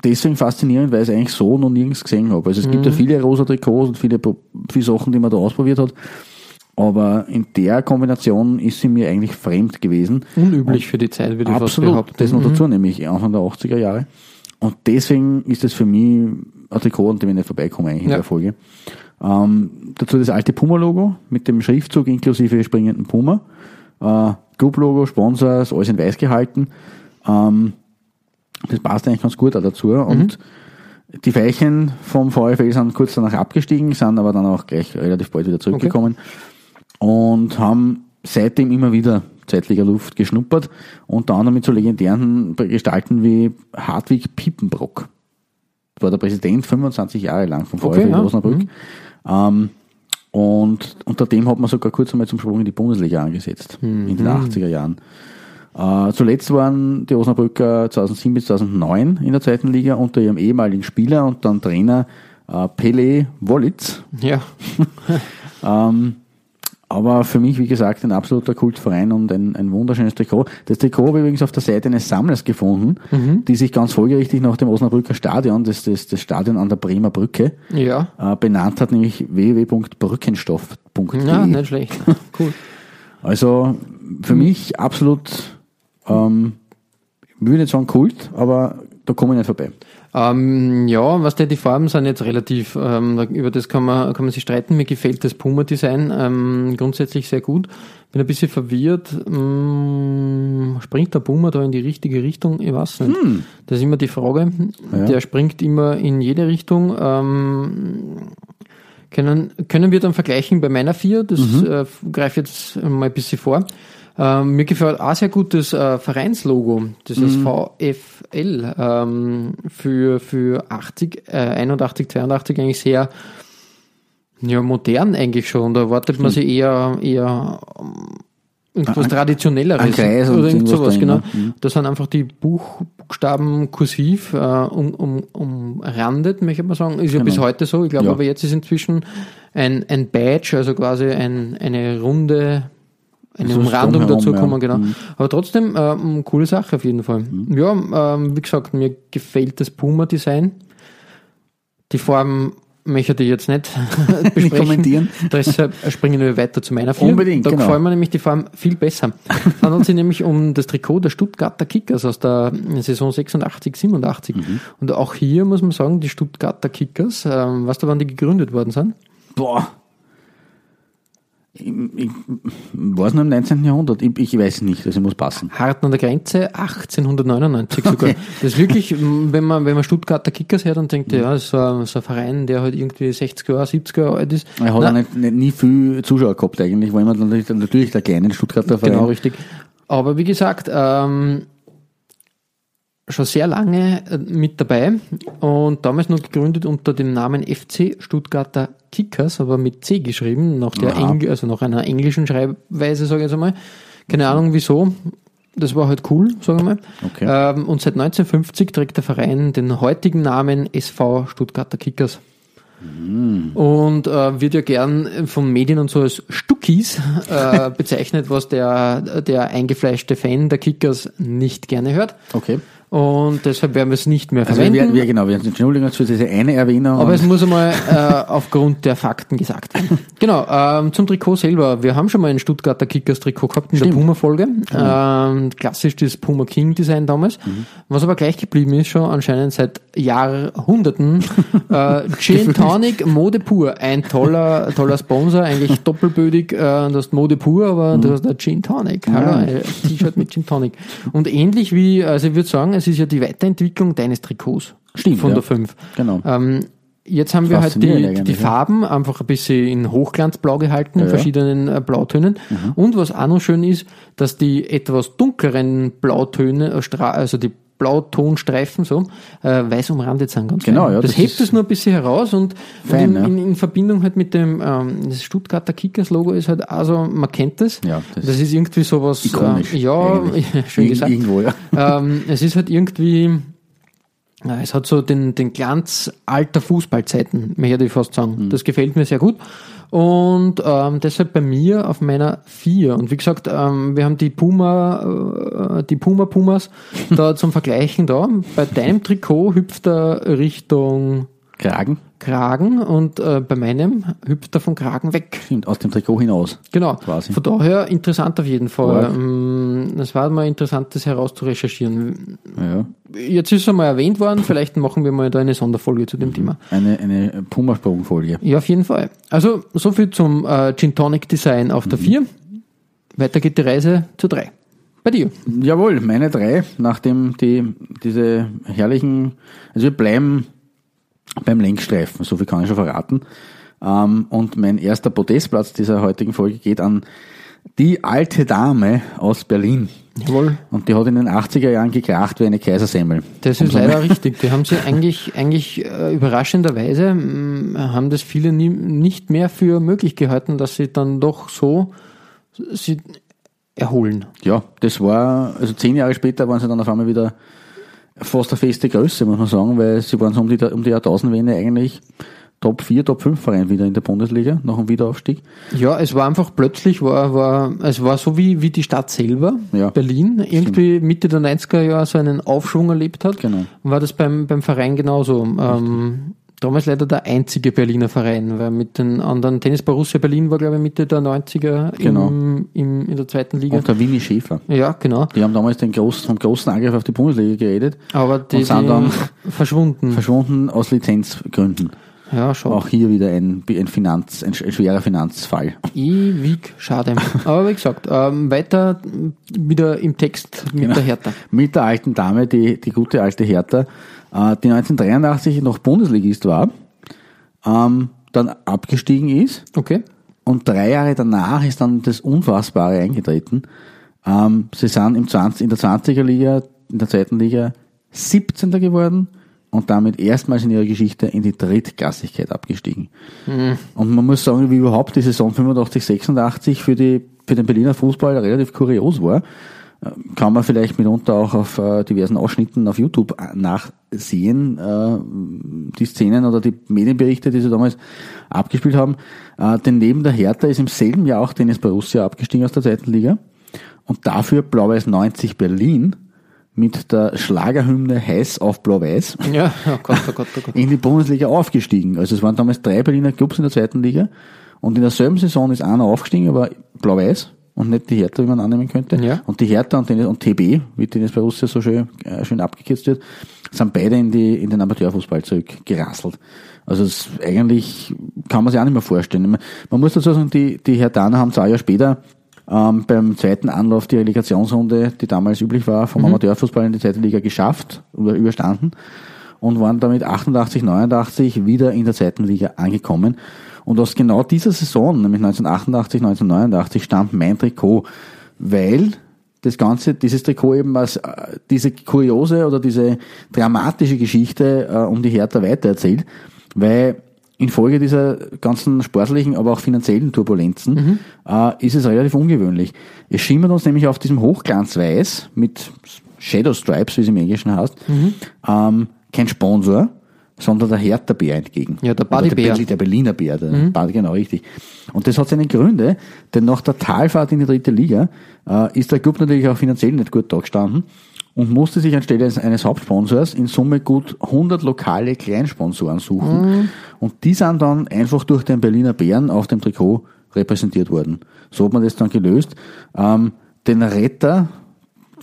deswegen faszinierend, weil ich es eigentlich so noch nirgends gesehen habe. Also es gibt Mhm. ja viele rosa Trikots und viele, viele Sachen, die man da ausprobiert hat. Aber in der Kombination ist sie mir eigentlich fremd gewesen. Unüblich für die Zeit, würde ich fast Absolut, behaupten. das noch Mhm. dazu, nämlich Anfang der 80er Jahre. Und deswegen ist es für mich ein Trikot, an dem ich nicht vorbeikomme eigentlich in Ja. der Folge. Ähm, dazu das alte Puma-Logo mit dem Schriftzug inklusive springenden Puma. Äh, Club-Logo, Sponsor, ist alles in weiß gehalten. Ähm, das passt eigentlich ganz gut auch dazu. Mhm. Und die Veilchen vom VfL sind kurz danach abgestiegen, sind aber dann auch gleich relativ bald wieder zurückgekommen und haben seitdem immer wieder zeitlicher Luft geschnuppert, unter anderem mit so legendären Gestalten wie Hartwig Piepenbrock. War der Präsident 25 Jahre lang vom Okay, VfL ja. Osnabrück. Ähm, und unter dem hat man sogar kurz einmal zum Sprung in die Bundesliga angesetzt, in den 80er Jahren. Äh, zuletzt waren die Osnabrücker 2007 bis 2009 in der zweiten Liga unter ihrem ehemaligen Spieler und dann Trainer äh, Pele Wollitz. Ja, Ähm, aber für mich, wie gesagt, ein absoluter Kultverein und ein, ein wunderschönes Trikot. Das Trikot habe ich übrigens auf der Seite eines Sammlers gefunden, die sich ganz folgerichtig nach dem Osnabrücker Stadion, das, das, das Stadion an der Bremer Brücke, ja. äh, benannt hat, nämlich www.brückenstoff.de. Ja, nicht schlecht. Cool. Also für mich absolut, ähm, ich würde nicht sagen Kult, aber da komme ich nicht vorbei. Ähm, ja, was der, die Farben sind jetzt relativ, ähm, über das kann man, kann man sich streiten. Mir gefällt das Puma-Design ähm, grundsätzlich sehr gut. Bin ein bisschen verwirrt. Ähm, springt der Puma da in die richtige Richtung? Ich weiß nicht. Das ist immer die Frage. Ja. Der springt immer in jede Richtung. Ähm, können, können wir dann vergleichen bei meiner vier? Das äh, greife jetzt mal ein bisschen vor. Ähm, mir gefällt auch sehr gut das äh, Vereinslogo, dieses VFL ähm, für, für 80, äh, 81, 82 eigentlich sehr ja, modern eigentlich schon. Da erwartet man sich eher, eher ähm, irgendwas Ein- Traditionelleres ein Kreis oder irgend sowas, genau. Mhm. Das sind einfach die Buchstaben kursiv äh, um, um, umrandet, möchte man sagen. Ist ja bis Genau. heute so. Ich glaube Ja. aber jetzt ist inzwischen ein, ein Badge, also quasi ein, eine runde eine So Umrandung drumherum, dazu ja. kommen, genau. Mhm. Aber trotzdem, ähm, coole Sache auf jeden Fall. Ja, ähm, wie gesagt, mir gefällt das Puma-Design. Die Form möchte ich jetzt nicht besprechen. kommentieren. Deshalb springen wir weiter zu meiner Vier. Unbedingt, Da genau. gefällt mir nämlich die Form viel besser. Es handelt sich nämlich um das Trikot der Stuttgarter Kickers aus der Saison 86, 87. Mhm. Und auch hier muss man sagen, die Stuttgarter Kickers, ähm, weißt du, wann die gegründet worden sind? Boah. Ich, ich weiß noch im 19. Jahrhundert. Ich, ich weiß nicht, also muss passen. Harten an der Grenze 1899 sogar. Das ist wirklich, wenn man, wenn man Stuttgarter Kickers hört, dann denkt ja, das ist so ein, so ein Verein, der halt irgendwie 60 Jahre, 70 Jahre alt ist. Er hat Nein, auch nicht, nicht, nie viel Zuschauer gehabt eigentlich, weil man natürlich, natürlich der kleine Stuttgarter Verein. Genau, richtig. Aber wie gesagt, ähm, schon sehr lange äh, mit dabei und damals noch gegründet unter dem Namen FC Stuttgarter Kickers, aber mit C geschrieben, nach der. Engl also nach einer englischen Schreibweise, sage ich jetzt einmal. Keine Ahnung wieso. Das war halt cool, sagen wir mal. Okay. Ähm, und seit 1950 trägt der Verein den heutigen Namen SV Stuttgarter Kickers. Und äh, wird ja gern von Medien und so als Stuckis äh, bezeichnet, was der, der eingefleischte Fan der Kickers nicht gerne hört. Okay. Und deshalb werden wir es nicht mehr Also wir, verwenden. wir, genau, wir entschuldigen uns für diese eine Erwähnung. Aber es muss einmal äh, aufgrund der Fakten gesagt werden. Genau, ähm, zum Trikot selber. Wir haben schon mal ein Stuttgarter Kickers-Trikot gehabt in der Stimmt. Puma-Folge. Ähm, klassisch das Puma King-Design damals. Was aber gleich geblieben ist, schon anscheinend seit Jahrhunderten. äh, Gin Tonic Mode pur. Ein toller, toller Sponsor, eigentlich doppelbödig. Äh, du hast Mode pur, aber du hast Gin Tonic. Hallo, ein T-Shirt mit Gin Tonic. Und ähnlich wie, also ich würde sagen, es ist ja die Weiterentwicklung deines Trikots. Stimmt, Von ja. der 5. Genau. Ähm, jetzt haben wir halt die, die. Farben einfach ein bisschen in Hochglanzblau gehalten, in Ja, Mhm. ja. verschiedenen äh, Blautönen. Und was auch noch schön ist, dass die etwas dunkleren Blautöne, äh, also die Blautonstreifen so, äh, weiß umrandet sind. Ganz Genau, fein. ja, Das, das hebt es nur ein bisschen heraus und, fein, und in, in, in Verbindung halt mit dem ähm, Stuttgarter Kickers-Logo ist halt also man kennt das. Ja, das das, ist irgendwie sowas, Ikonisch. äh, ja, schön gesagt. Irgendwo, ja. Ähm, es ist halt irgendwie, es hat so den, den Glanz alter Fußballzeiten, möchte ich fast sagen. Das gefällt mir sehr gut. Und ähm, deshalb bei mir auf meiner 4. Und wie gesagt, ähm, wir haben die Puma, äh, die Puma Pumas da zum Vergleichen da. Bei deinem Trikot hüpft er Richtung Kragen. Kragen und äh, bei meinem hüpft er vom Kragen weg. Stimmt, aus dem Trikot hinaus. Genau. Quasi. Von daher interessant auf jeden Fall. Ähm, Es war mal interessant, das herauszurecherchieren. Ja. Jetzt ist es einmal erwähnt worden, vielleicht machen wir mal da eine Sonderfolge zu dem Thema. Eine, eine Pumasprungfolge. Ja, auf jeden Fall. Also, so viel zum äh, Gin Tonic Design auf der 4. Weiter geht die Reise zur 3. Bei dir. Jawohl, meine drei, nachdem die, diese herrlichen, also wir bleiben beim Längsstreifen, so viel kann ich schon verraten. Ähm, und mein erster Podestplatz dieser heutigen Folge geht an die alte Dame aus Berlin. Jawohl. Und die hat in den 80er Jahren gekracht wie eine Kaisersemmel. Das ist leider richtig. Die haben sie eigentlich, eigentlich äh, überraschenderweise, mh, haben das viele nie, nicht mehr für möglich gehalten, dass sie dann doch so sie erholen. Ja, das war, also zehn Jahre später waren sie dann auf einmal wieder fast eine feste Größe, muss man sagen, weil sie waren so um die, um die Jahrtausendwende eigentlich Top 4, Top 5 Verein wieder in der Bundesliga, nach dem Wiederaufstieg. Ja, es war einfach plötzlich, war, war, es war so wie, wie die Stadt selber, Ja, Berlin, irgendwie Mitte der 90er Jahre so einen Aufschwung erlebt hat. Genau. War das beim, beim Verein genauso. Ähm, damals leider der einzige Berliner Verein, weil mit den anderen, Tennis Borussia Berlin war, glaube ich, Mitte der 90er Genau. im, im, in der zweiten Liga. Und der Winnie Schäfer. Ja, genau. Die haben damals den großen, vom großen Angriff auf die Bundesliga geredet. Aber die, Und sind dann verschwunden. Verschwunden aus Lizenzgründen. ja, schon. Auch hier wieder ein, ein Finanz, ein, sch- ein schwerer Finanzfall. Ewig schade. Aber wie gesagt, ähm, weiter wieder im Text mit Genau. der Hertha. Mit der alten Dame, die, die gute alte Hertha, die 1983 noch Bundesligist war, ähm, dann abgestiegen ist Okay. und drei Jahre danach ist dann das Unfassbare eingetreten. Ähm, sie sind im 20, in der 20er Liga, in der zweiten Liga 17. geworden und damit erstmals in ihrer Geschichte in die Drittklassigkeit abgestiegen. Und man muss sagen, wie überhaupt die Saison 85, 86 für, die, für den Berliner Fußball relativ kurios war. Äh, Kann man vielleicht mitunter auch auf äh, diversen Ausschnitten auf YouTube äh, nachsehen, äh, die Szenen oder die Medienberichte, die sie damals abgespielt haben. Äh, denn neben der Hertha ist im selben Jahr auch Tennis Borussia abgestiegen aus der zweiten Liga. Und dafür Blau-Weiß 90 Berlin mit der Schlagerhymne Heiß auf Blau-Weiß Ja, oh Gott, oh Gott, oh Gott. in die Bundesliga aufgestiegen. Also es waren damals drei Berliner Clubs in der zweiten Liga und in derselben Saison ist einer aufgestiegen, aber blau-weiß und nicht die Hertha, wie man annehmen könnte. Ja. Und die Hertha und, Tennis, und TB, wie Tennis Borussia so schön, äh, schön abgekürzt wird, sind beide in, die, in den Amateurfußball zurückgerasselt. Also es, eigentlich kann man sich auch nicht mehr vorstellen. Man, man muss dazu sagen, die, die Herthaner haben zwei Jahre später ähm, beim zweiten Anlauf die Relegationsrunde, die damals üblich war, vom Amateurfußball in die zweite Liga geschafft oder überstanden und waren damit 88, 89 wieder in der zweiten Liga angekommen. Und aus genau dieser Saison, nämlich 1988, 1989, stammt mein Trikot, weil das Ganze, dieses Trikot eben als äh, diese kuriose oder diese dramatische Geschichte äh, um die Hertha weitererzählt, weil infolge dieser ganzen sportlichen, aber auch finanziellen Turbulenzen äh, ist es relativ ungewöhnlich. Es schimmert uns nämlich auf diesem Hochglanzweiß mit Shadow Stripes, wie es im Englischen heißt, ähm, kein Sponsor, sondern der Hertha-Bär entgegen. Ja, der Oder Buddy-Bär. Der, der Berliner Bär, der Bad, genau richtig. Und das hat seine Gründe, denn nach der Talfahrt in die dritte Liga äh, ist der Club natürlich auch finanziell nicht gut dagestanden und musste sich anstelle eines- Hauptsponsors in Summe gut 100 lokale Kleinsponsoren suchen. Und die sind dann einfach durch den Berliner Bären auf dem Trikot repräsentiert worden. So hat man das dann gelöst. Ähm, den Retter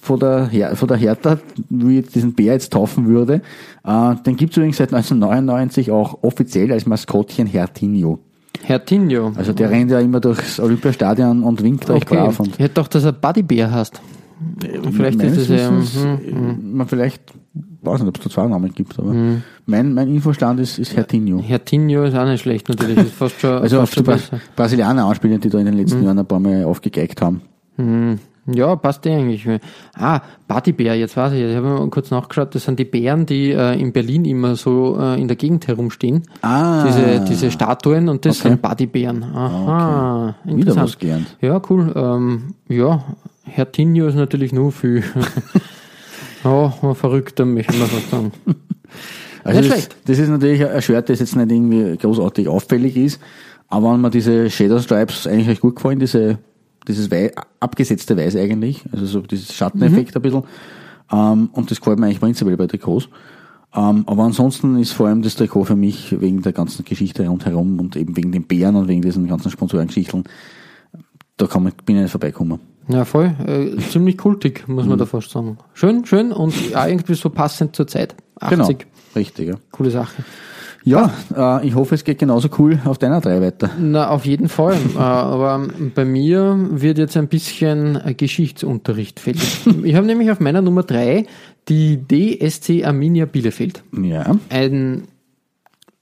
von der, Her von der Hertha, wie ich diesen Bär jetzt taufen würde, äh, den gibt es übrigens seit 1999 auch offiziell als Maskottchen Hertinho. Herr Tinio. Also der rennt ja immer durchs Olympiastadion und winkt euch okay. brav. Und Ich hätte doch, dass er Buddybär hast. Vielleicht meines ist es ja. Mhm. äh, man vielleicht, weiß nicht, ob es da zwei Namen gibt, aber mein, mein Infostand ist, ist Hertinho. Herr Tinio ist auch nicht schlecht, natürlich. Ist fast schon, Also auf fast die schon Bra besser. Brasilianer anspielen, die da in den letzten Jahren ein paar Mal aufgegeigt haben. Ja, passt eh eigentlich. Ah, Buddybär, jetzt weiß ich, ich habe mal kurz nachgeschaut, das sind die Bären, die äh, in Berlin immer so äh, in der Gegend herumstehen. Ah. Diese, diese Statuen und das Okay. sind Buddybären. Aha, Wieder interessant. was gelernt. Ja, cool. Ähm, ja, Herr Tinio ist natürlich nur viel. ja, ein verrückter, möchte man fast sagen. Also Nicht das, schlecht. das ist natürlich ein Shirt, das jetzt nicht irgendwie großartig auffällig ist, aber wenn mir diese Shadow Stripes eigentlich recht gut gefallen, diese, dieses Wei abgesetzte Weiß eigentlich, also so dieses Schatteneffekt ein bisschen, ähm, und das gefällt mir eigentlich prinzipiell bei Trikots. Ähm, aber ansonsten ist vor allem das Trikot für mich wegen der ganzen Geschichte rundherum und eben wegen den Bären und wegen diesen ganzen Sponsorengeschichten, da kann man, bin ich nicht vorbeikommen. Ja, voll. Äh, ziemlich kultig, muss man da fast sagen. Schön, schön und ja, irgendwie so passend zur Zeit. 80. Genau, richtig, ja. Coole Sache. Ja, äh, ich hoffe, es geht genauso cool auf deiner drei weiter. Na, auf jeden Fall. Äh, Aber bei mir wird jetzt ein bisschen Geschichtsunterricht fällig. Ich habe nämlich auf meiner Nummer drei die DSC Arminia Bielefeld. Ja. Ein,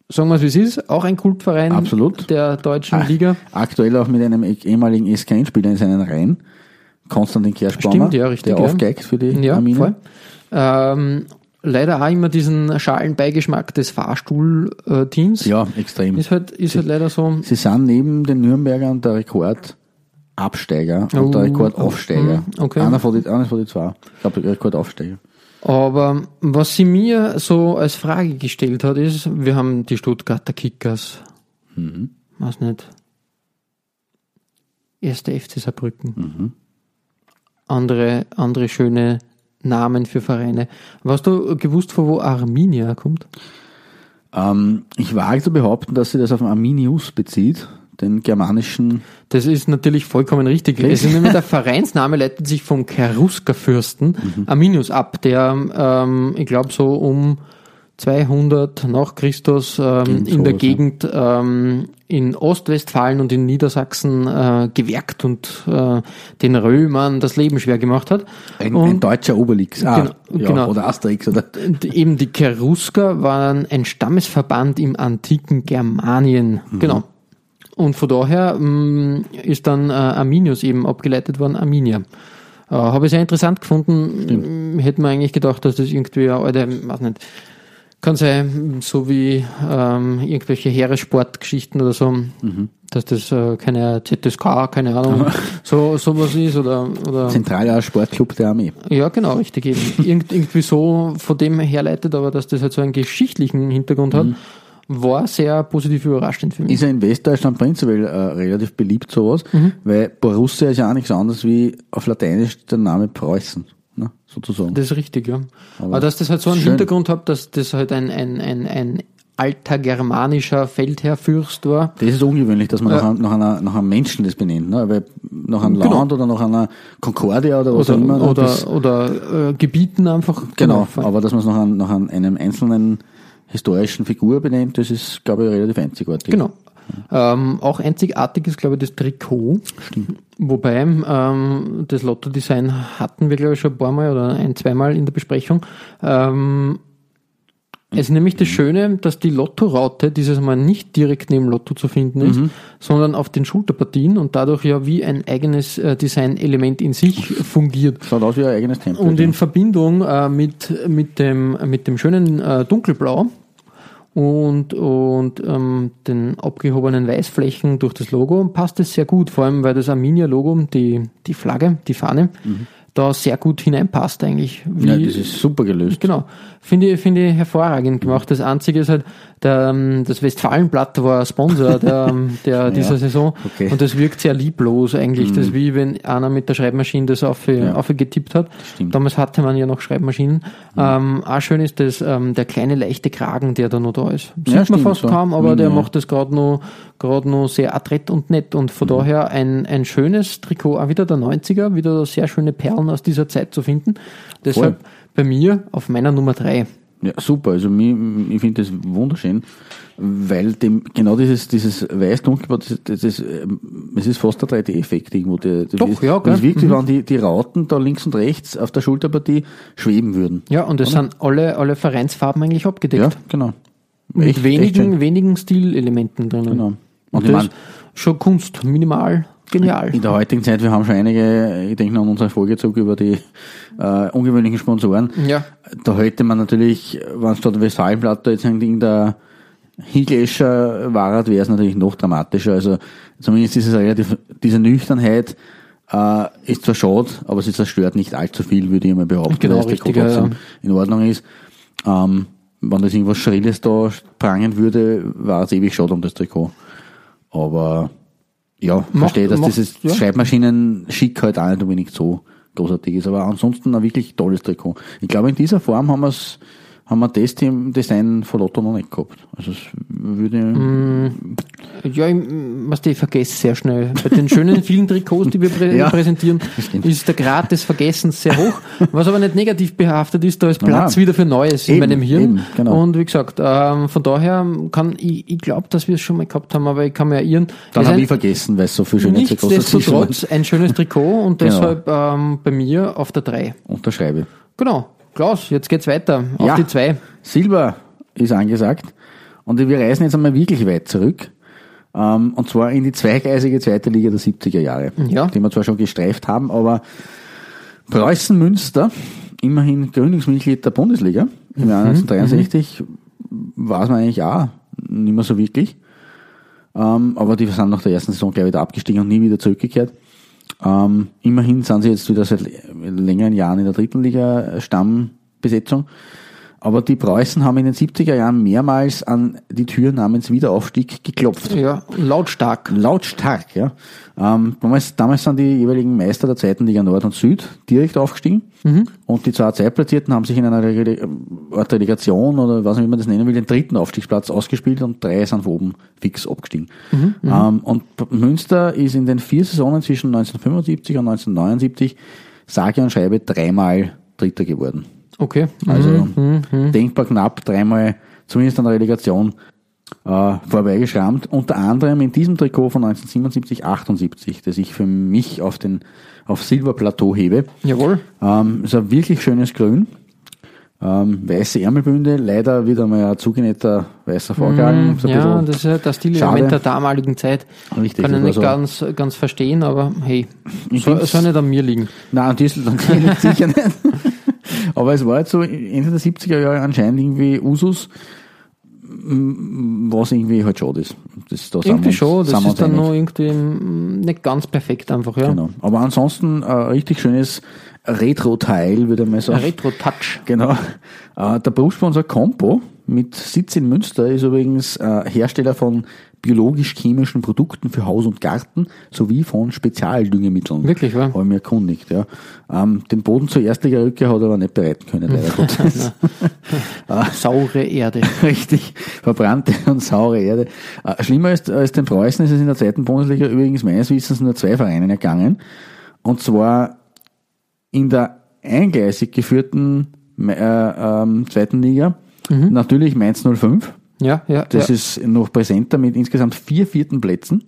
sagen wir es wie es ist, auch ein Kultverein Absolut. der deutschen Liga. Aktuell auch mit einem ehemaligen SKN-Spieler in seinen Reihen. Konstantin Kerschbaumer. Stimmt, ja, richtig, Der ja. aufgeigt für die Ja, Arminia. voll. Ähm, leider auch immer diesen schalen Beigeschmack des Fahrstuhlteams. Ja, extrem. Ist halt, ist halt leider so. Sie sind neben den Nürnbergern der Rekordabsteiger und der Oh, Rekordaufsteiger. mm, okay. Einer von die, einer von die zwei. Ich glaube, der Rekordaufsteiger. Aber was sie mir so als Frage gestellt hat, ist, wir haben die Stuttgarter Kickers. Mhm. Was nicht. Erste FC Saarbrücken. Mhm. Andere, andere schöne Namen für Vereine. Hast du gewusst, von wo Arminia kommt? Ähm, ich wage zu behaupten, dass sie das auf den Arminius bezieht, den germanischen Das ist natürlich vollkommen richtig. Es ist nämlich der Vereinsname leitet sich vom Cherusker-Fürsten Mhm. Arminius ab, der, ähm, ich glaube, so um 200 nach Christus ähm, Gegend in der Gegend ähm, in Ostwestfalen und in Niedersachsen äh, gewerkt und äh, den Römern das Leben schwer gemacht hat. ein, und ein deutscher Obelix. Ah, Genau, ja, genau. Oder Asterix. Oder? eben die Cherusker waren ein Stammesverband im antiken Germanien. Mhm. Genau. Und von daher mh, ist dann äh, Arminius eben abgeleitet worden, Arminia. Äh, Habe ich sehr interessant gefunden. Hätte man eigentlich gedacht, dass das irgendwie eine alte, weiß nicht, kann sein, so wie ähm, irgendwelche Heeressportgeschichten oder so, Mhm. dass das äh, keine ZSK, keine Ahnung, so sowas ist oder oder Zentraler Sportclub der Armee. ja, genau, richtig eben. Irgend, irgendwie so von dem herleitet, aber dass das halt so einen geschichtlichen Hintergrund hat, war sehr positiv überraschend für mich. Ist ja in Westdeutschland prinzipiell äh, relativ beliebt sowas, Mhm. weil Borussia ist ja auch nichts anderes wie auf Lateinisch der Name Preußen, ne, sozusagen. Das ist richtig, ja. Aber, dass das halt so einen schön. Hintergrund hat, dass das halt ein, ein, ein, ein alter germanischer Feldherrfürst war. Das ist ungewöhnlich, dass man Ja. nach, einem, nach, einer, nach einem Menschen das benennt, ne? weil nach einem Genau. Land oder nach einer Concordia oder was Oder, auch immer. ne? oder, das, oder äh, Gebieten einfach. genau, voll. aber dass man es nach, einem, nach einem, einem einzelnen historischen Figur benennt, das ist, glaube ich, relativ einzigartig. Genau. Ähm, auch einzigartig ist, glaube ich, das Trikot. Stimmt. Wobei ähm, das Lotto-Design hatten wir, glaube ich, schon ein paar Mal oder ein, zweimal in der Besprechung. Ähm, es ist nämlich das Schöne, dass die Lotto-Raute dieses Mal nicht direkt neben Lotto zu finden ist, sondern auf den Schulterpartien und dadurch ja wie ein eigenes äh, Designelement in sich fungiert. Schaut aus wie ein eigenes Template. Und in Verbindung äh, mit, mit, dem, mit dem schönen äh, Dunkelblau und, und ähm, den abgehobenen Weißflächen durch das Logo passt es sehr gut, vor allem weil das Arminia-Logo, die, die Flagge, die Fahne, da sehr gut hineinpasst eigentlich. Wie, Ja, das ist super gelöst. Genau. Finde ich, finde ich hervorragend gemacht. Das Einzige ist halt, der, ähm, das Westfalenblatt war Sponsor der, ähm, der dieser Saison. okay. Und das wirkt sehr lieblos eigentlich. Das ist wie wenn einer mit der Schreibmaschine das auf, aufgetippt hat. stimmt. Damals hatte man ja noch Schreibmaschinen. Ähm, auch schön ist das, ähm, der kleine leichte Kragen, der da noch da ist. Sieht Ja, man stimmt, fast so. kaum, aber Mhm, der ja. macht das gerade noch, gerade noch sehr adrett und nett. Und von daher ein, ein schönes Trikot, auch wieder der 90er, wieder sehr schöne Perlen aus dieser Zeit zu finden. Deshalb bei mir auf meiner Nummer drei. Ja, super. Also mir, ich finde das wunderschön, weil dem genau dieses dieses weiß-dunkel, das, das, das, ähm, es ist fast der 3D-Effekt irgendwo. Der, der Doch, ist, ja, gell? Es wirkt, wie wenn die, die Rauten da links und rechts auf der Schulterpartie schweben würden. Ja, und es sind alle, alle Vereinsfarben eigentlich Ja, abgedeckt. genau. Mit Echt- echt wenigen, schön. wenigen Stilelementen drinnen. Genau. Und Und, ich das mein- schon Kunst, minimal, genial. In der heutigen Zeit, wir haben schon einige, ich denke noch an unseren Folgezug über die äh, ungewöhnlichen Sponsoren. Ja. Da hätte man natürlich, wenn es Westfalenblatt da jetzt ein der Higlescher war, wäre es natürlich noch dramatischer. Also zumindest ist es relativ, diese Nüchternheit äh, ist zwar schade, aber sie zerstört nicht allzu viel, würde ich mal behaupten, Genau, weil das Trikot richtig, ja, trotzdem in Ordnung ist. Ähm, wenn das irgendwas Schrilles da prangen würde, war es ewig schade um das Trikot. Aber ja, verstehe, dass macht- dieses ja. Schreibmaschinen-Schick halt auch nicht unbedingt so großartig ist. Aber ansonsten ein wirklich tolles Trikot. Ich glaube, in dieser Form haben wir es haben wir das im Design von Lotto noch nicht gehabt. Also es würde Mm. Ja, ich, was ich vergesse sehr schnell. Bei den schönen vielen Trikots, die wir prä Ja, präsentieren, stimmt. ist der Grad des Vergessens sehr hoch. Was aber nicht negativ behaftet ist, da ist Platz Nein. wieder für Neues in Eben, meinem Hirn. eben, genau. Und wie gesagt, ähm, von daher kann ich, ich glaube, dass wir es schon mal gehabt haben, aber ich kann mir irren. dann habe ich vergessen, weil es so viel schöne Trikots. Nichtsdestotrotz ein schönes Trikot und Genau. deshalb ähm, bei mir auf der 3. Unterschreibe. Genau. Klaus, jetzt geht's weiter. Auf Ja. die 2. Silber ist angesagt. Und wir reisen jetzt einmal wirklich weit zurück. Ähm, und zwar in die zweigleisige zweite Liga der 70er Jahre. Ja. Die wir zwar schon gestreift haben, aber Preußen Münster, immerhin Gründungsmitglied der Bundesliga im Jahr 1963, war es man eigentlich auch nicht mehr so wirklich. Ähm, aber die sind nach der ersten Saison gleich wieder abgestiegen und nie wieder zurückgekehrt. Ähm, immerhin sind sie jetzt wieder seit längeren Jahren in der dritten Liga Stammbesetzung. Aber die Preußen haben in den 70er Jahren mehrmals an die Tür namens Wiederaufstieg geklopft. Ja, lautstark. Lautstark, ja. Ähm, damals, damals sind die jeweiligen Meister der zweiten Liga Nord und Süd direkt aufgestiegen. Und die zwei Zweitplatzierten haben sich in einer Rele Art Relegation oder was auch immer man das nennen will, den dritten Aufstiegsplatz ausgespielt und drei sind von oben fix abgestiegen. Ähm, und Münster ist in den vier Saisonen zwischen 1975 und 1979 sage und schreibe dreimal Dritter geworden. Okay. Also denkbar knapp dreimal, zumindest an der Relegation, äh, vorbeigeschrammt. Unter anderem in diesem Trikot von 1977, 78, das ich für mich auf den auf Silberplateau hebe. Jawohl. Ähm, ist ein wirklich schönes Grün. Ähm, weiße Ärmelbünde, leider wieder mal ein zugenähter weißer Vorgang. So Mm, Ja, das ist ja das schade. Stilelement der damaligen Zeit. Richtig, Kann ich nicht war ganz, ganz verstehen, aber hey, soll, soll nicht an mir liegen. Nein, an die liegt sicher nicht. Aber es war jetzt so Ende der 70er Jahre anscheinend irgendwie Usus, m- was irgendwie halt schade ist. Das, da Irgendwie uns- schon, das ist dann uns noch einig. irgendwie mm, nicht ganz perfekt einfach, ja. Genau. Aber ansonsten äh, richtig schönes Retro-Teil, würde ich mal Ein sagen. Retro-Touch. Genau. Äh, der Berufssponsor Compo mit Sitz in Münster ist übrigens äh, Hersteller von biologisch-chemischen Produkten für Haus und Garten sowie von Spezialdüngemitteln. Wirklich, wa? Habe ich mir erkundigt, ja. Ähm, den Boden zur Erstliga-Rückkehr hat er aber nicht bereiten können, leider Gottes. Saure Erde. Richtig, verbrannte und saure Erde. Äh, schlimmer als, als den Preußen ist es in der zweiten Bundesliga übrigens meines Wissens nur zwei Vereinen ergangen. Und zwar in der eingleisig geführten äh, ähm, zweiten Liga. Natürlich Mainz 05. Ja, ja. Das ja. ist noch präsenter mit insgesamt vier vierten Plätzen.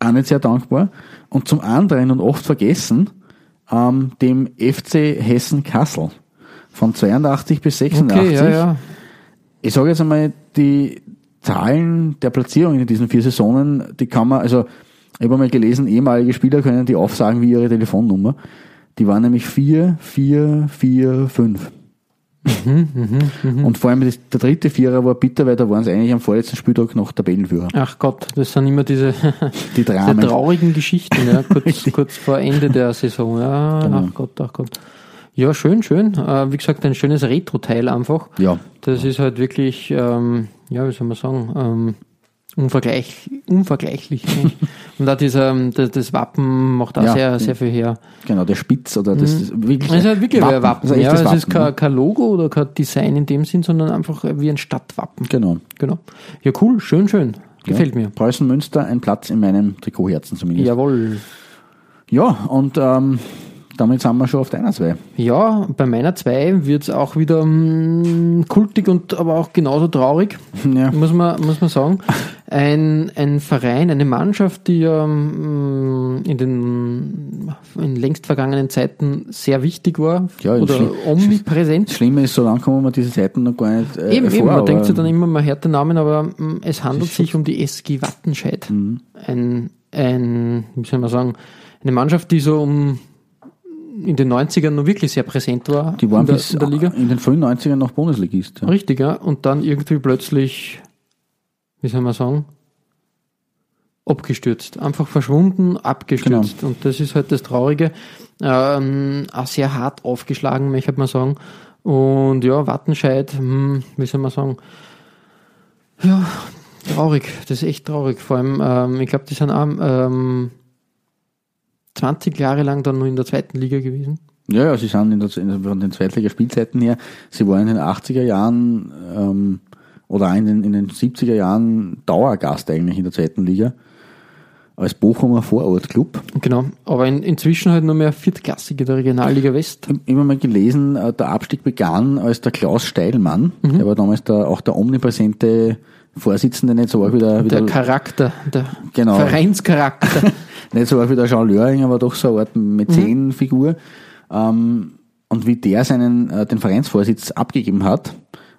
Auch nicht sehr dankbar. Und zum anderen und oft vergessen, ähm, dem FC Hessen Kassel. Von 82 bis 86. okay, ja, ja. Ich sage jetzt einmal, die Zahlen der Platzierung in diesen vier Saisonen, die kann man, also ich habe mal gelesen, ehemalige Spieler können die aufsagen wie ihre Telefonnummer. Die waren nämlich 4, 4, 4, 5. Mhm, und vor allem das, der dritte Vierer war bitter, weil da waren sie eigentlich am vorletzten Spieltag noch Tabellenführer. Ach Gott, das sind immer diese, Die diese traurigen Geschichten, ja, kurz, kurz vor Ende der Saison. Ja, Genau. ach Gott, ach Gott. Ja, schön, schön. Äh, wie gesagt, ein schönes Retro-Teil einfach. Ja, Das ist halt wirklich, ähm, ja, wie soll man sagen, ähm, unvergleich, unvergleichlich. Und auch dieser, ähm, das, das Wappen macht auch Ja. sehr, sehr viel her. genau, der Spitz oder das ist wirklich. Es ist halt wirklich wie ein Wappen. Also ja, echtes es ist Wappen, kein, kein Logo oder kein Design in dem Sinn, sondern einfach wie ein Stadtwappen. Genau. Genau. Ja, cool, schön, schön. Gefällt ja. mir. Preußen Münster, ein Platz in meinem Trikotherzen zumindest. Jawohl. Ja, und ähm, damit sind wir schon auf deiner zwei. Ja, bei meiner 2 wird es auch wieder mm, kultig und aber auch genauso traurig, Ja. muss man, muss man sagen. Ein, ein Verein, eine Mannschaft, die ja mm, in den in längst vergangenen Zeiten sehr wichtig war Ja, oder schlimm. omnipräsent. Das Schlimme ist, so lang kommen wir diese Zeiten noch gar nicht äh, Eben, vor, eben, man denkt sich dann immer, man hört den Namen, aber mm, es handelt sich um die SG Wattenscheid. Mhm. Ein, ein, wie soll man sagen, eine Mannschaft, die so um in den 90ern noch wirklich sehr präsent war Die waren in, der, bis in der Liga. in den frühen 90ern noch Bundesligist. Ja. Richtig, ja. Und dann irgendwie plötzlich, wie soll man sagen, abgestürzt. Einfach verschwunden, abgestürzt. Genau. Und das ist halt das Traurige. Ähm, auch sehr hart aufgeschlagen, möchte man sagen. Und ja, Wattenscheid, hm, wie soll man sagen, ja, traurig. Das ist echt traurig. Vor allem, ähm, ich glaube, die sind auch ähm, 20 Jahre lang dann noch in der zweiten Liga gewesen. Ja, ja, sie sind in der, in, von den Zweitliga-Spielzeiten her, sie waren in den 80er Jahren ähm, oder auch in den, in den 70er Jahren Dauergast eigentlich in der zweiten Liga. Als Bochumer Vorortclub. Genau. Aber in, inzwischen halt nur mehr viertklassige der Regionalliga West. Immer mal gelesen, äh, der Abstieg begann als der Klaus Steilmann, Mhm. der war damals der, auch der omnipräsente Vorsitzende, nicht so arg wie der, wie Der der, Charakter, der Genau. Vereinscharakter. nicht so arg wie der Jean Löring, aber doch so eine Art Mäzenfigur. Ähm, und wie der seinen, äh, den Vereinsvorsitz abgegeben hat,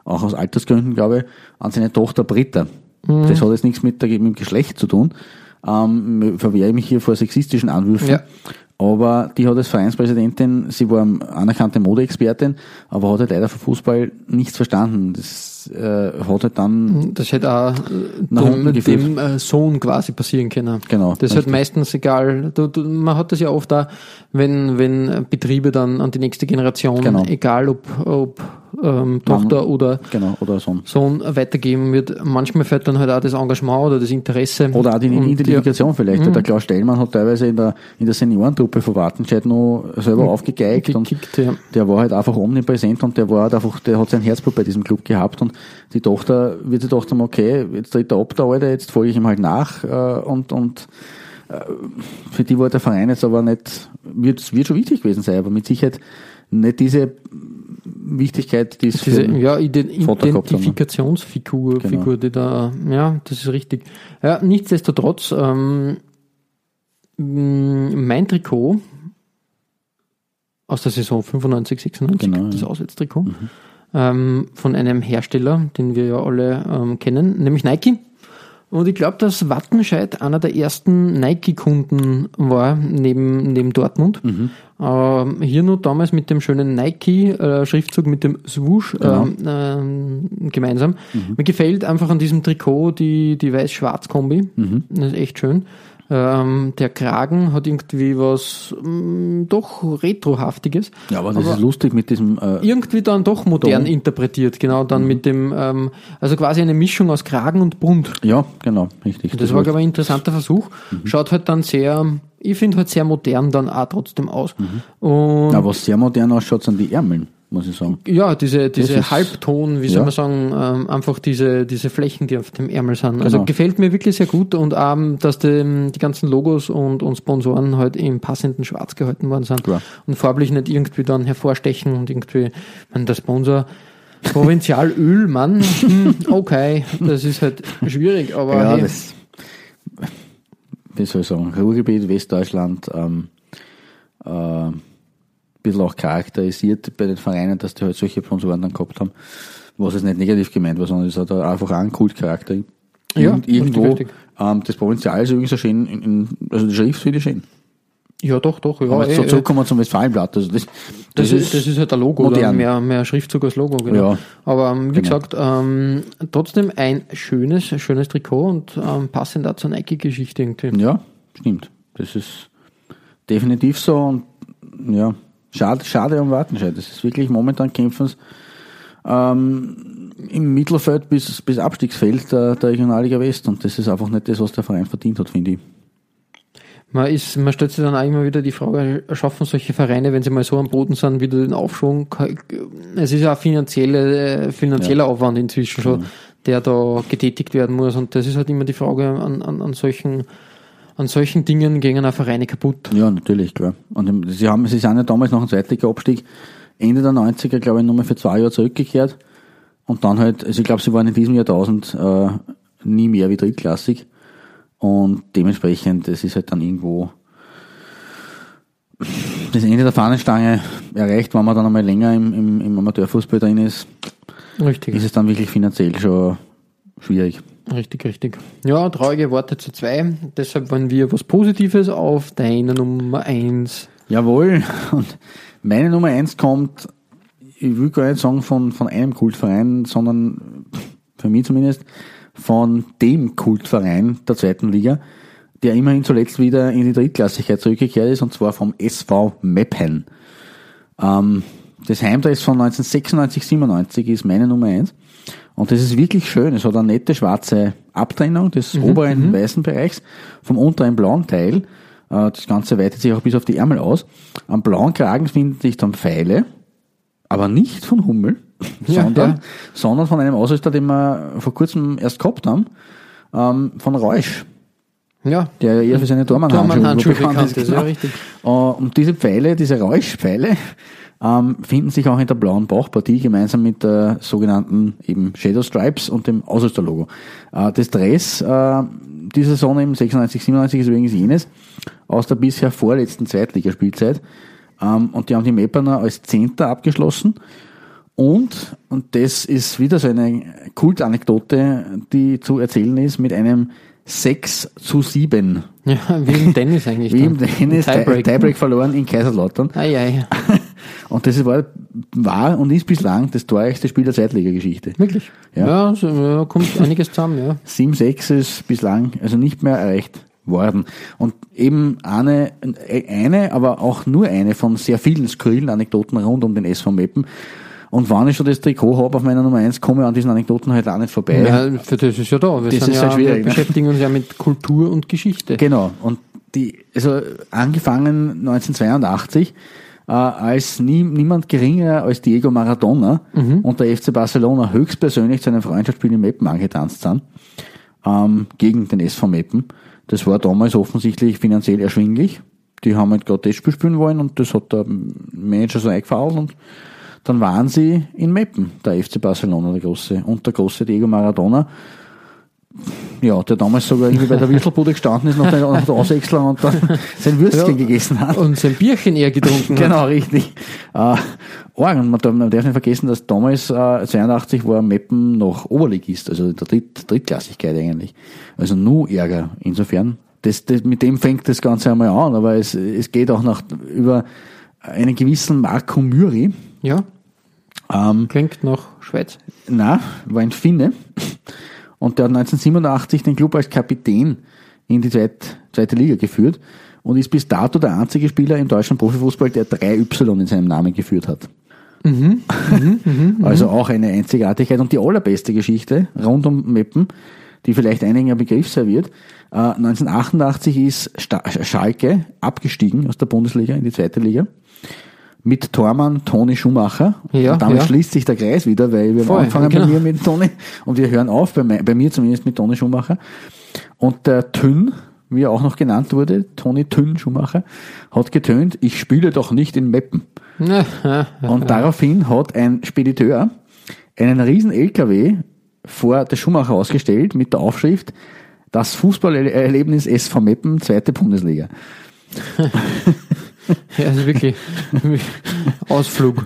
auch aus Altersgründen, glaube ich, an seine Tochter Britta. Das hat jetzt nichts mit, der, mit dem Geschlecht zu tun. Ähm, verwehre ich mich hier vor sexistischen Anwürfen. Ja. Aber die hat als Vereinspräsidentin, sie war anerkannte Modeexpertin, aber hat halt leider vom Fußball nichts verstanden. Das äh, hat halt dann Das hätte auch äh, Nach dem, geführt. dem äh, Sohn quasi passieren können. Genau, Das ist halt meistens egal. Du, du, man hat das ja oft da, wenn, wenn Betriebe dann an die nächste Generation, Genau. egal ob, ob ähm, Tochter oder genau, oder so. Sohn weitergeben wird. Manchmal fällt dann halt auch das Engagement oder das Interesse. Oder auch die Und, Identifikation vielleicht. Mhm. Der Klaus Stellmann hat teilweise in der, in der Seniorentruppe von Wattenscheid noch selber aufgegeigt und gekickt, ja. der war halt einfach omnipräsent und der war halt einfach, der hat sein Herzblut bei diesem Club gehabt und die Tochter wird sich gedacht haben, okay, jetzt tritt er ab, der Alte, jetzt folge ich ihm halt nach äh, und, und äh, für die war der Verein jetzt aber nicht, wird, wird schon wichtig gewesen sein, aber mit Sicherheit nicht diese Wichtigkeit, die es Diese für, ja, ne? Identifikationsfigur, Genau. Figur, die da, ja, das ist richtig. Ja, nichtsdestotrotz, ähm, mein Trikot aus der Saison 95, 96, Genau, das ja. Auswärtstrikot, ähm, von einem Hersteller, den wir ja alle ähm, kennen, nämlich Nike. Und ich glaube, dass Wattenscheid einer der ersten Nike-Kunden war, neben, neben Dortmund. Ähm, hier nur damals mit dem schönen Nike-Schriftzug mit dem Swoosh Genau. ähm, ähm, gemeinsam. Mir gefällt einfach an diesem Trikot die, die weiß-schwarz-Kombi. Das ist echt schön. Ähm, der Kragen hat irgendwie was mh, doch Retrohaftiges. ja, aber das ist lustig mit diesem, äh, Irgendwie dann doch modern Dom. interpretiert, genau, Mhm. dann mit dem, ähm, also quasi eine Mischung aus Kragen und Bund. ja, genau, richtig. Das war, glaube ich, ein interessanter Versuch. Schaut halt dann sehr, ich finde halt sehr modern dann auch trotzdem aus. Und ja, was sehr modern ausschaut, sind die Ärmeln, muss ich sagen. ja, diese, diese Halbton, wie ja. soll man sagen, ähm, einfach diese, diese Flächen, die auf dem Ärmel sind. Also Genau. gefällt mir wirklich sehr gut und ähm, dass die, die ganzen Logos und, und Sponsoren halt im passenden Schwarz gehalten worden sind Klar. und farblich nicht irgendwie dann hervorstechen und irgendwie, meine, der Sponsor Provinzialöl, Mann, hm, okay, das ist halt schwierig, aber Ja, hey, das, wie soll ich sagen, Ruhrgebiet, Westdeutschland, ähm, äh, bisschen auch charakterisiert bei den Vereinen, dass die halt solche Sponsoren dann gehabt haben, was jetzt nicht negativ gemeint war, sondern es hat einfach auch einen Kultcharakter. Ja, Irgend- irgendwo, ähm, das Provinzial ist übrigens so schön, in, in, also die Schrift finde ich schön. Ja, doch, doch. Ja, Aber eh, so eh, zurückkommen wir zum Westfalenblatt. Also das, das, ist, das ist halt ein Logo, oder mehr, mehr Schriftzug als Logo, genau. Ja. Aber ähm, wie Genau. gesagt, ähm, trotzdem ein schönes, schönes Trikot und ähm, passend dazu zur Nike-Geschichte irgendwie. Ja, stimmt. Das ist definitiv so und ja, schade, schade um Wartenscheid. Das ist wirklich momentan kämpfen sie ähm, im Mittelfeld bis, bis Abstiegsfeld der, der Regionalliga West und das ist einfach nicht das, was der Verein verdient hat, finde ich. Man, ist, man stellt sich dann auch immer wieder die Frage, schaffen solche Vereine, wenn sie mal so am Boden sind, wieder den Aufschwung? Es ist ja ein finanzielle, äh, finanzieller Aufwand inzwischen schon, der da getätigt werden muss. Und das ist halt immer die Frage an, an, an solchen an solchen Dingen gehen auch Vereine kaputt. Ja, natürlich, klar. Und sie haben, sie sind ja damals nach dem Zweitliga-Abstieg Ende der 90er, glaube ich, nochmal für zwei Jahre zurückgekehrt. Und dann halt, also ich glaube, sie waren in diesem Jahrtausend äh, nie mehr wie drittklassig. Und dementsprechend, das ist halt dann irgendwo das Ende der Fahnenstange erreicht, wenn man dann einmal länger im, im, im Amateurfußball drin ist, Richtig. ist es dann wirklich finanziell schon schwierig. Richtig, richtig. Ja, traurige Worte zu zwei. Deshalb wollen wir was Positives auf deiner Nummer eins. Jawohl. Und meine Nummer eins kommt, ich will gar nicht sagen von, von einem Kultverein, sondern für mich zumindest von dem Kultverein der zweiten Liga, der immerhin zuletzt wieder in die Drittklassigkeit zurückgekehrt ist, und zwar vom SV Meppen. Ähm, das Heimdress von 1996, 97 ist meine Nummer eins. Und das ist wirklich schön. Es hat eine nette schwarze Abtrennung des oberen weißen Bereichs vom unteren blauen Teil. Äh, Das Ganze weitet sich auch bis auf die Ärmel aus. Am blauen Kragen finden sich dann Pfeile, aber nicht von Hummel, Ja, sondern, ja. sondern von einem Ausrüster, den wir vor kurzem erst gehabt haben, ähm, von Reusch, Ja, der ja eher für seine Tormann-Handschuhe bekannt ist, ja, genau. richtig. Äh, Und diese Pfeile, diese Räuschpfeile, ähm, finden sich auch in der blauen Bauchpartie gemeinsam mit der sogenannten eben Shadow Stripes und dem Ausrüsterlogo. Äh, das Dress äh, dieser Saison eben 96, 97 ist übrigens jenes aus der bisher vorletzten Zweitligaspielzeit. Ähm, und die haben die Mapperner als Zehnter abgeschlossen. Und, und das ist wieder so eine Kultanekdote, die zu erzählen ist, mit einem 6 zu 7 ja, wie im Tennis eigentlich. wie im. Tennis Tiebreak. Tiebreak. Tiebreak verloren in Kaiserslautern. Ei, ei. Und das war, war und ist bislang das torreichste Spiel der Zweitliga-Geschichte. Wirklich? Ja. Ja, so, ja, kommt einiges zusammen, ja. 7-6 ist bislang also nicht mehr erreicht worden. Und eben eine, eine, aber auch nur eine von sehr vielen skurrilen Anekdoten rund um den SV Meppen. Und wenn ich schon das Trikot habe auf meiner Nummer 1, komme ich an diesen Anekdoten halt auch nicht vorbei. ja. Für das ist ja da. Wir, Das sind ist ja, schwierig, wir ne? beschäftigen uns ja mit Kultur und Geschichte. Genau. Und die, also angefangen 1982, äh, als nie, niemand geringer als Diego Maradona und der FC Barcelona höchstpersönlich zu einem Freundschaftsspiel in Meppen angetanzt sind, ähm, gegen den SV Meppen. Das war damals offensichtlich finanziell erschwinglich. Die haben halt gerade das Spiel spielen wollen und das hat der Manager so eingefallen und dann waren sie in Meppen, der FC Barcelona, der große, und der große Diego Maradona. Ja, der damals sogar irgendwie bei der Würstelbude gestanden ist nach der, nach der Auswechslung und dann sein Würstchen gegessen hat. Und sein Bierchen eher getrunken hat. Genau, richtig. Äh. Und man darf, man darf nicht vergessen, dass damals, äh, 82 war Meppen noch Oberligist, also der Dritt, Drittklassigkeit eigentlich. Also nur Ärger. Insofern, das, das, mit dem fängt das Ganze einmal an, aber es, es geht auch nach, über einen gewissen Marco Myri, Ja, ähm, klingt nach Schweiz. na, war ein Finne. Und der hat 1987 den Club als Kapitän in die zweit, zweite Liga geführt und ist bis dato der einzige Spieler im deutschen Profifußball, der drei Y in seinem Namen geführt hat. also auch eine Einzigartigkeit und die allerbeste Geschichte rund um Meppen, die vielleicht einigen ein Begriff sein wird. Äh, 1988 ist Schalke abgestiegen aus der Bundesliga in die zweite Liga mit Tormann Toni Schumacher. Ja, und damit ja. schließt sich der Kreis wieder, weil wir Voll, haben angefangen genau. bei mir mit Toni und wir hören auf, bei, bei mir zumindest mit Toni Schumacher. Und der Tünn, wie er auch noch genannt wurde, Toni Tünn Schumacher, hat getönt, ich spiele doch nicht in Meppen. Und daraufhin hat ein Spediteur einen riesen LKW vor der Schumacher ausgestellt mit der Aufschrift das Fußballerlebnis SV Meppen, zweite Bundesliga. Ja, also wirklich Ausflug.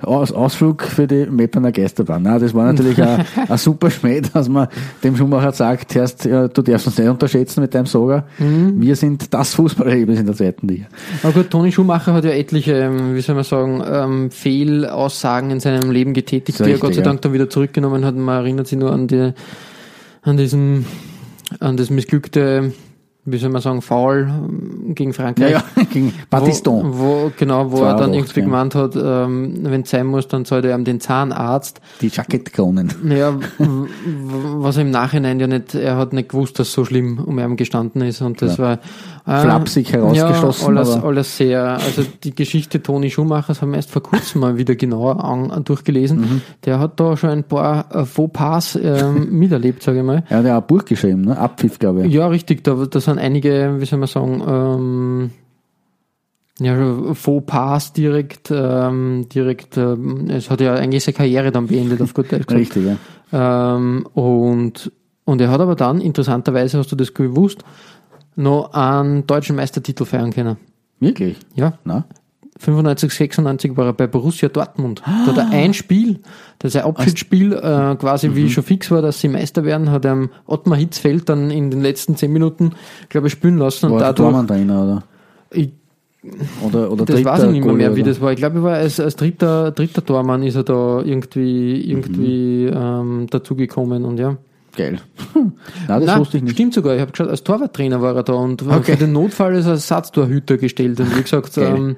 Aus, Ausflug für die Meppener Geisterbahn. Na, das war natürlich ein, ein super Schmäh, dass man dem Schumacher sagt, erst, ja, du darfst uns nicht unterschätzen mit deinem Sogar. Wir sind das Fußballerlebnis in der zweiten Liga. Aber gut, Toni Schumacher hat ja etliche, ähm, wie soll man sagen, ähm, Fehlaussagen in seinem Leben getätigt, die er Gott sei ja. Dank dann wieder zurückgenommen hat. Man erinnert sich nur an die, an diesen, an das missglückte, wie soll man sagen, Foul ähm, gegen Ja, Frankreich. ja, gegen Battiston. Wo, wo, genau, wo er dann 82, irgendwie ja. gemeint hat, ähm, wenn es sein muss, dann zahlt er ihm den Zahnarzt. Die Jackettkronen. W- was er im Nachhinein ja nicht, er hat nicht gewusst, dass so schlimm um ihn gestanden ist und das war äh, Flapsig herausgeschossen, Ja, alles, alles sehr, also die Geschichte Toni Schumachers haben wir erst vor kurzem mal wieder genauer an, durchgelesen. Mhm. Der hat da schon ein paar äh, Fauxpas ähm, miterlebt, sage ich mal. Er hat ja auch ein Buch geschrieben, ne? Abpfiff, glaube ich. Ja, richtig, da, da sind einige, wie soll man sagen, ähm, ja, Fauxpas direkt, ähm, direkt, ähm, es hat ja eigentlich seine Karriere dann beendet, auf gut Deutsch gesagt. Richtig, ja. Ähm, und, und er hat aber dann, interessanterweise hast du das gewusst, noch einen deutschen Meistertitel feiern können. Wirklich? Ja, Na? 95, 96 war er bei Borussia Dortmund. Da hat er ein Spiel, das ein Abschiedsspiel, äh, quasi wie schon fix war, dass sie Meister werden, hat er Ottmar Hitzfeld dann in den letzten zehn Minuten, glaube ich, spielen lassen und War der dadurch, Tormann Trainer, oder? ich, Oder, oder das dritter weiß ich nicht mehr, mehr wie das war. Ich glaube, er war als, als dritter, dritter Tormann ist er da irgendwie, irgendwie, ähm, dazugekommen und ja. Geil. Na, das Nein, wusste ich nicht. Stimmt sogar, ich habe geschaut, als Torwarttrainer war er da und Okay. für den Notfall ist er als Ersatztorhüter gestellt. Und wie gesagt, ähm,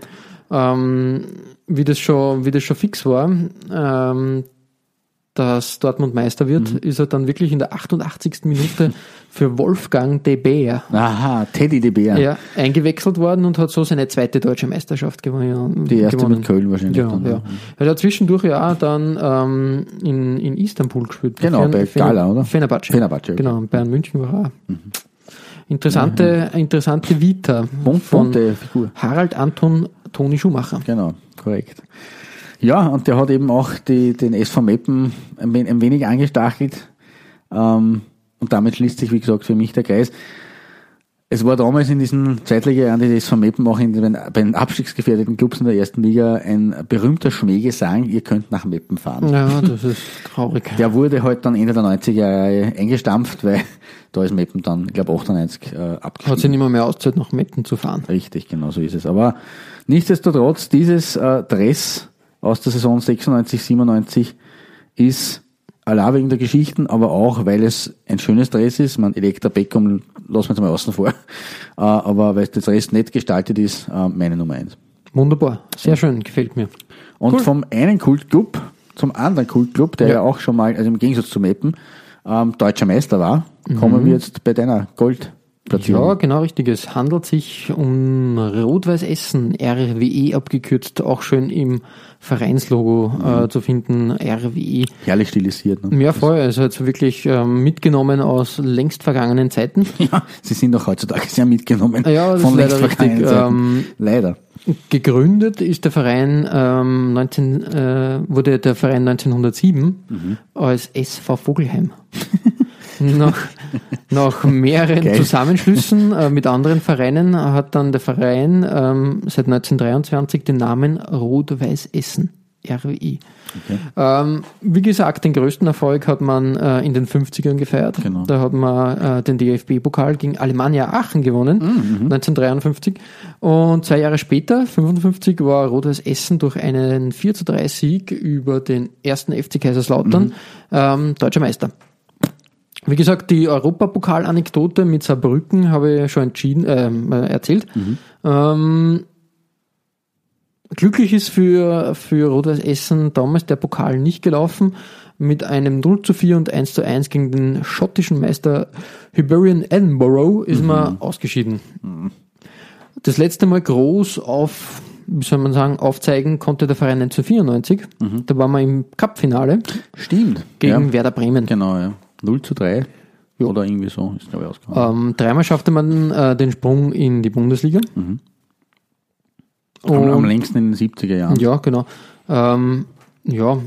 ähm, wie, das schon, wie das schon fix war, ähm, dass Dortmund Meister wird, Mhm. ist er dann wirklich in der 88. Minute für Wolfgang de Beer Aha, Teddy de Bär. ja, eingewechselt worden und hat so seine zweite deutsche Meisterschaft gewonnen. Die erste gewonnen. mit Köln wahrscheinlich. Ja, dann, ja. Er hat zwischendurch ja auch dann ähm, in, in Istanbul gespielt. Genau, Fen- bei Gala, oder? Fenerbahce. Fenerbahce, okay. Genau, Bayern München war er auch. Interessante, interessante Vita Bun- von Figur. Harald Anton Toni Schumacher. Genau, korrekt. Ja, und der hat eben auch die, den SV Meppen ein, ein wenig angestachelt. Ähm, und damit schließt sich, wie gesagt, für mich der Kreis. Es war damals in diesen Zweitliga-Jahren des SV Meppen auch in den, bei den abstiegsgefährdeten Clubs in der ersten Liga ein berühmter Schmähgesang, ihr könnt nach Meppen fahren. Ja, das ist traurig. Der wurde halt dann Ende der 90er Jahre eingestampft, weil da ist Meppen dann, ich glaube 98 äh, Hat abgestiegen. sich nicht mehr, mehr auszahlt, nach Meppen zu fahren. Richtig, genau so ist es. Aber nichtsdestotrotz, dieses äh, Dress aus der Saison 96, 97 ist allein wegen der Geschichten, aber auch, weil es ein schönes Dress ist. Man Elektra Beckham lassen wir jetzt mal außen vor. Äh, aber weil das Dress nett gestaltet ist, äh, meine Nummer eins. Wunderbar. Sehr schön, gefällt mir. Und Cool. vom einen Kultclub zum anderen Kultclub, der ja, Ja. auch schon mal, also im Gegensatz zu Meppen, ähm, deutscher Meister war, kommen wir jetzt bei deiner Goldplatzierung. Ja, genau richtig. Es handelt sich um Rot-Weiß Essen, RWE abgekürzt, auch schön im Vereinslogo Mhm. äh, zu finden, RWE. Herrlich stilisiert. Ne? Ja, voll. Also jetzt wirklich ähm, mitgenommen aus längst vergangenen Zeiten. Ja, sie sind auch heutzutage sehr mitgenommen Ja, von längst leider vergangenen richtig. Zeiten. Ähm, Leider. Gegründet ist der Verein ähm, 19, äh, wurde der Verein 1907 Mhm. als SV Vogelheim. nach, nach mehreren Geil. Zusammenschlüssen äh, mit anderen Vereinen hat dann der Verein ähm, seit 1923 den Namen Rot-Weiß Essen. RWI. Ähm, wie gesagt, den größten Erfolg hat man äh, in den 50ern gefeiert. Genau. Da hat man äh, den DFB-Pokal gegen Alemannia Aachen gewonnen, 1953. Und zwei Jahre später, 55, war Rot-Weiß Essen durch einen 4 zu 3 Sieg über den ersten FC Kaiserslautern ähm, deutscher Meister. Wie gesagt, die Europapokal-Anekdote mit Saarbrücken habe ich schon entschieden, ähm, äh, erzählt. Ähm, glücklich ist für, für Rot-Weiß Essen damals der Pokal nicht gelaufen. Mit einem 0 zu 4 und 1 zu 1 gegen den schottischen Meister Hibernian Edinburgh ist man ausgeschieden. Das letzte Mal groß auf, wie soll man sagen, aufzeigen konnte der Verein 1994. Da waren wir im Cup-Finale Stimmt. gegen ja. Werder Bremen. Genau, ja. 0 zu 3. Oder irgendwie so ist, glaube ich, ausgegangen. Ähm, dreimal schaffte man äh, den Sprung in die Bundesliga. am, am Und, längsten in den 70er Jahren. ja, genau. Ähm, ja,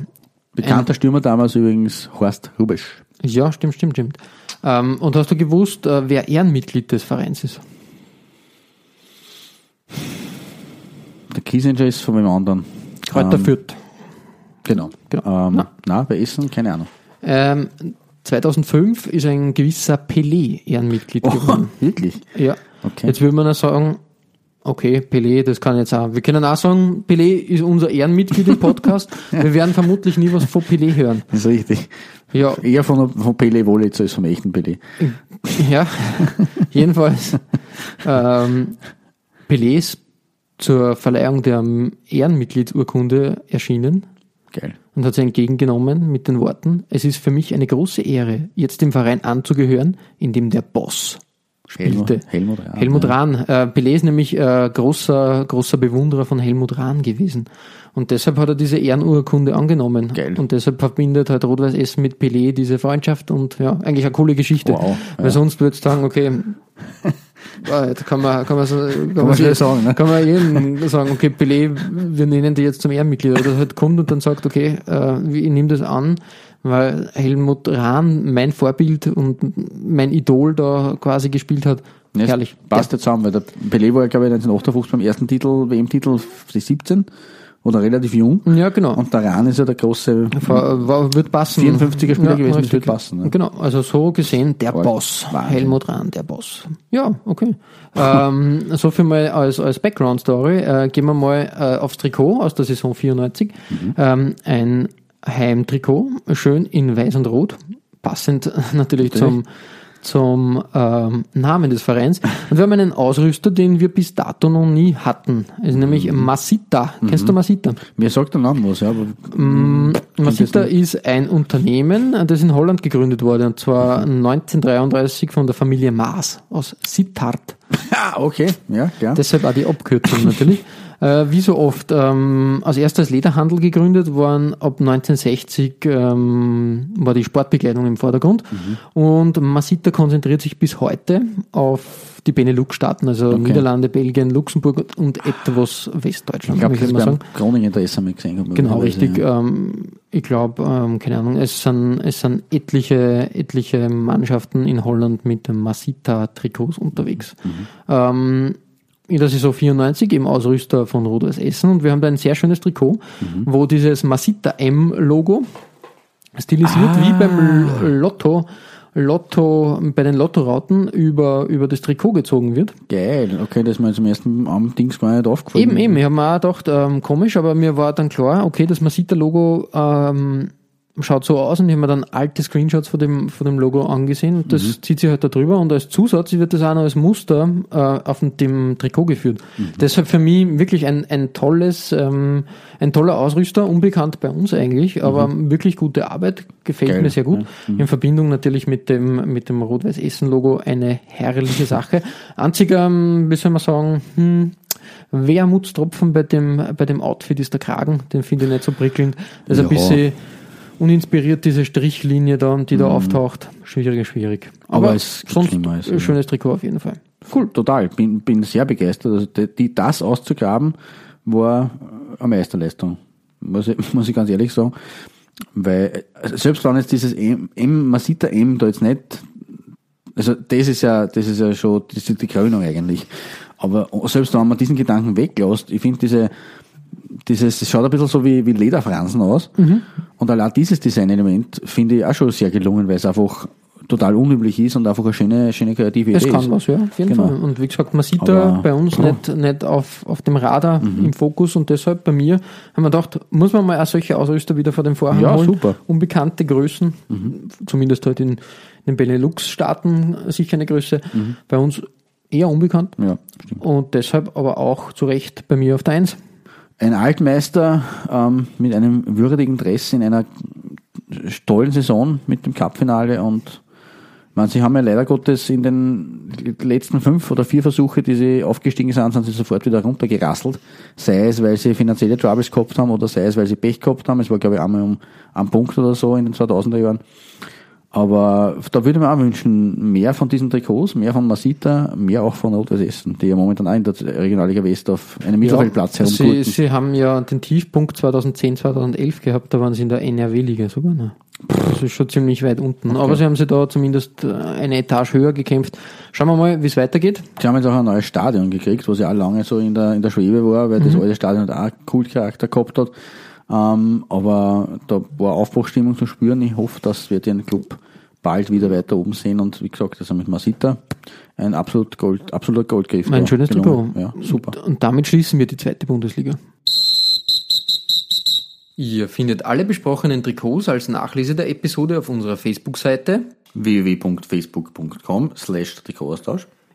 Bekannter Stürmer damals übrigens Horst Rubisch. ja, stimmt, stimmt, stimmt. Ähm, und hast du gewusst, äh, wer Ehrenmitglied des Vereins ist? Kiesinger ist von dem anderen. Kräuter Ähm, Fürth. Genau. Genau. Ähm, Na. na. bei Essen, keine Ahnung. Ähm, 2005 ist ein gewisser Pelé Ehrenmitglied Oh, geworden. wirklich? Ja. Okay. Jetzt würde man auch sagen, okay, Pelé, das kann jetzt auch. Wir können auch sagen, Pelé ist unser Ehrenmitglied im Podcast. Wir werden vermutlich nie was von Pelé hören. Das ist richtig. Ja, Eher von, von Pelé Wollitz als vom echten Pelé. ja. jedenfalls. Ähm, Pelé ist zur Verleihung der Ehrenmitgliedsurkunde erschienen Geil. und hat sie entgegengenommen mit den Worten, es ist für mich eine große Ehre, jetzt dem Verein anzugehören, in dem der Boss spielte. Helmut, Helmut Rahn. Helmut ja. Rahn. Äh, Pelé ist nämlich äh, großer, großer Bewunderer von Helmut Rahn gewesen. Und deshalb hat er diese Ehrenurkunde angenommen. Geil. Und deshalb verbindet halt Rot-Weiß Essen mit Pelé diese Freundschaft und ja, eigentlich eine coole Geschichte. Wow, Weil ja. sonst würdest du sagen, okay, ah, jetzt kann man, kann man, so, kann man man, schnell je- sagen, ne? kann man jedem sagen, okay, Pelé, wir nennen die jetzt zum Ehrenmitglied. Oder halt kommt und dann sagt, okay, äh, ich nehme das an, weil Helmut Rahn mein Vorbild und mein Idol da quasi gespielt hat. Ja, Herrlich. Passt ja zusammen, weil der Pelé war ja, glaube ich, 1958 beim ersten Titel, WM-Titel, die 17 oder relativ jung. Ja, genau. Und der Rahn ist ja der große, War, war, wird passen. 54er Spieler gewesen, das richtig. wird passen, ne? Genau, also so gesehen der Voll. Boss. Wahnsinn. Helmut Rahn, der Boss. Ja, okay. ähm, so viel mal als, als Background-Story. Äh, gehen wir mal äh, aufs Trikot aus der Saison 94. Mhm. Ähm, ein Heimtrikot, schön in weiß und rot. Passend natürlich zum zum ähm, Namen des Vereins. Und wir haben einen Ausrüster, den wir bis dato noch nie hatten. Es ist nämlich Mhm. Masita. Kennst du Masita? mir sagt der Name was, ja, aber Masita ist ein Unternehmen, das in Holland gegründet wurde, und zwar 1933 von der Familie Maas aus Sittard. ah, okay, ja, klar. Deshalb auch die Abkürzung natürlich. Äh, wie so oft, ähm, als erstes Lederhandel gegründet worden, ab 1960 ähm, war die Sportbekleidung im Vordergrund. Und Masita konzentriert sich bis heute auf die Benelux-Staaten, also Niederlande, Belgien, Luxemburg und etwas Westdeutschland, ich glaube, das ich mal beim sagen. Groningen der SME gesehen. Genau, richtig. Ja. Ähm, ich glaube, ähm, keine Ahnung, es sind, es sind etliche, etliche Mannschaften in Holland mit Masita-Trikots unterwegs. Ähm, in der Saison 94 im Ausrüster von Rot-Weiß Essen und wir haben da ein sehr schönes Trikot, wo dieses Masita M-Logo stilisiert wie beim Lotto, Lotto, bei den Lottorauten über, über das Trikot gezogen wird. Geil, okay, das ist mir zum ersten am Dings gar nicht aufgefallen. Eben, eben. Ich habe mir auch gedacht, ähm, komisch, aber mir war dann klar, okay, das Masita-Logo ähm, schaut so aus und ich habe mir dann alte Screenshots von dem, von dem Logo angesehen und das zieht sich halt da drüber und als Zusatz wird das auch noch als Muster äh, auf dem Trikot geführt. Deshalb für mich wirklich ein, ein tolles, ähm, ein toller Ausrüster, unbekannt bei uns eigentlich, aber wirklich gute Arbeit, gefällt Geil, mir sehr gut. In Verbindung natürlich mit dem, mit dem Rot-Weiß-Essen-Logo eine herrliche Sache. Einziger, ähm, wie soll man sagen, hm, Wermutstropfen bei dem, bei dem Outfit ist der Kragen, den finde ich nicht so prickelnd. Das ist ein Ja. bisschen uninspiriert, diese Strichlinie da, die da auftaucht. Schwierig, schwierig. Aber Aber, es sonst ein ja. schönes Trikot auf jeden Fall. Cool, total. Bin, bin sehr begeistert. Also die, die, das auszugraben war eine Meisterleistung. Muss ich, muss ich ganz ehrlich sagen. Weil, äh, selbst wenn jetzt dieses M, M man sieht der M da jetzt nicht, also das ist ja, das ist ja schon, das ist die Krönung eigentlich. Aber selbst wenn man diesen Gedanken weglässt, ich finde diese, dieses, das schaut ein bisschen so wie, wie Lederfransen aus. Mhm. Und allein dieses Designelement finde ich auch schon sehr gelungen, weil es einfach total unüblich ist und einfach eine schöne, schöne kreative Es Idee kann ist. was, ja, auf jeden Genau. Fall. Und wie gesagt, man sieht da bei uns Ja. nicht, nicht auf, auf dem Radar Mhm. im Fokus und deshalb bei mir haben wir gedacht, muss man mal auch solche Ausrüster wieder vor dem Vorhang Ja, holen. super. Mhm. Unbekannte Größen, zumindest halt in, den Benelux-Staaten sicher eine Größe. Mhm. Bei uns eher unbekannt. Ja, stimmt. Und deshalb aber auch zu Recht bei mir auf der Eins. Ein Altmeister ähm, mit einem würdigen Dress in einer tollen Saison mit dem Cupfinale und meine, sie haben ja leider Gottes in den letzten fünf oder vier Versuche, die sie aufgestiegen sind, sind sie sofort wieder runtergerasselt. Sei es, weil sie finanzielle Troubles gehabt haben oder sei es, weil sie Pech gehabt haben. Es war, glaube ich, einmal um einen Punkt oder so in den 2000er Jahren. Aber da würde man auch wünschen, mehr von diesen Trikots, mehr von Masita, mehr auch von Rot-Weiß Essen, die ja momentan auch in der Regionalliga West auf einem Mittelfeldplatz sie, herumgurten. sie haben ja den Tiefpunkt 2010, 2011 gehabt, da waren sie in der NRW-Liga sogar. Ne? das ist schon ziemlich weit unten. Aber sie haben sie da zumindest äh, eine Etage höher gekämpft. Schauen wir mal, wie es weitergeht. Sie haben jetzt auch ein neues Stadion gekriegt, was ja auch lange so in der, in der Schwebe war, weil das alte Stadion hat auch einen Kultcharakter gehabt hat. Ähm, aber da war Aufbruchstimmung zu spüren. Ich hoffe, dass wir den Club bald wieder weiter oben sehen und wie gesagt, also mit Masita ein absolut Gold, absoluter Goldgriff. Ein schönes. Trikot. Ja, super. Und damit schließen wir die zweite Bundesliga. Ihr findet alle besprochenen Trikots als Nachlese der Episode auf unserer Facebook-Seite. www.facebook.com slash Trikotaustausch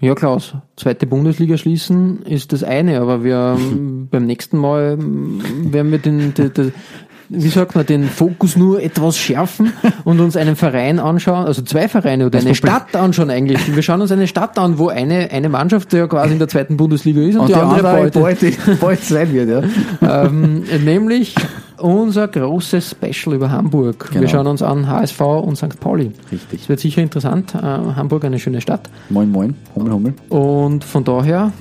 Ja, Klaus, zweite Bundesliga schließen ist das eine, aber wir beim nächsten Mal werden wir den, den, den wie sagt man, den Fokus nur etwas schärfen und uns einen Verein anschauen, also zwei Vereine oder eine Stadt anschauen eigentlich. Wir schauen uns eine Stadt an, wo eine, eine Mannschaft ja quasi in der zweiten Bundesliga ist und, die, andere, bald, bald, bald sein wird, ja. ähm, nämlich unser großes Special über Hamburg. Wir Genau. schauen uns an HSV und St. Pauli. Richtig. Es wird sicher interessant. Äh, Hamburg eine schöne Stadt. Moin, moin, Hummel, Hummel. Und von daher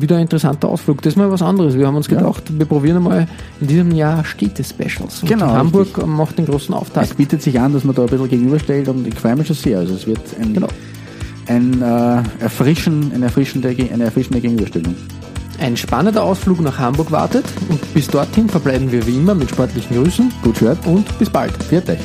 wieder ein interessanter Ausflug. Das ist mal was anderes. Wir haben uns gedacht, wir probieren einmal in diesem Jahr Städte-Specials. Genau, Hamburg richtig. macht den großen Auftakt. Es bietet sich an, dass man da ein bisschen gegenüberstellt und ich freue mich schon sehr. Also es wird ein, Genau. ein äh, erfrischen, eine, erfrischende, eine erfrischende Gegenüberstellung. Ein spannender Ausflug nach Hamburg wartet und bis dorthin verbleiben wir wie immer mit sportlichen Grüßen Gut gehört und bis bald. Viert euch.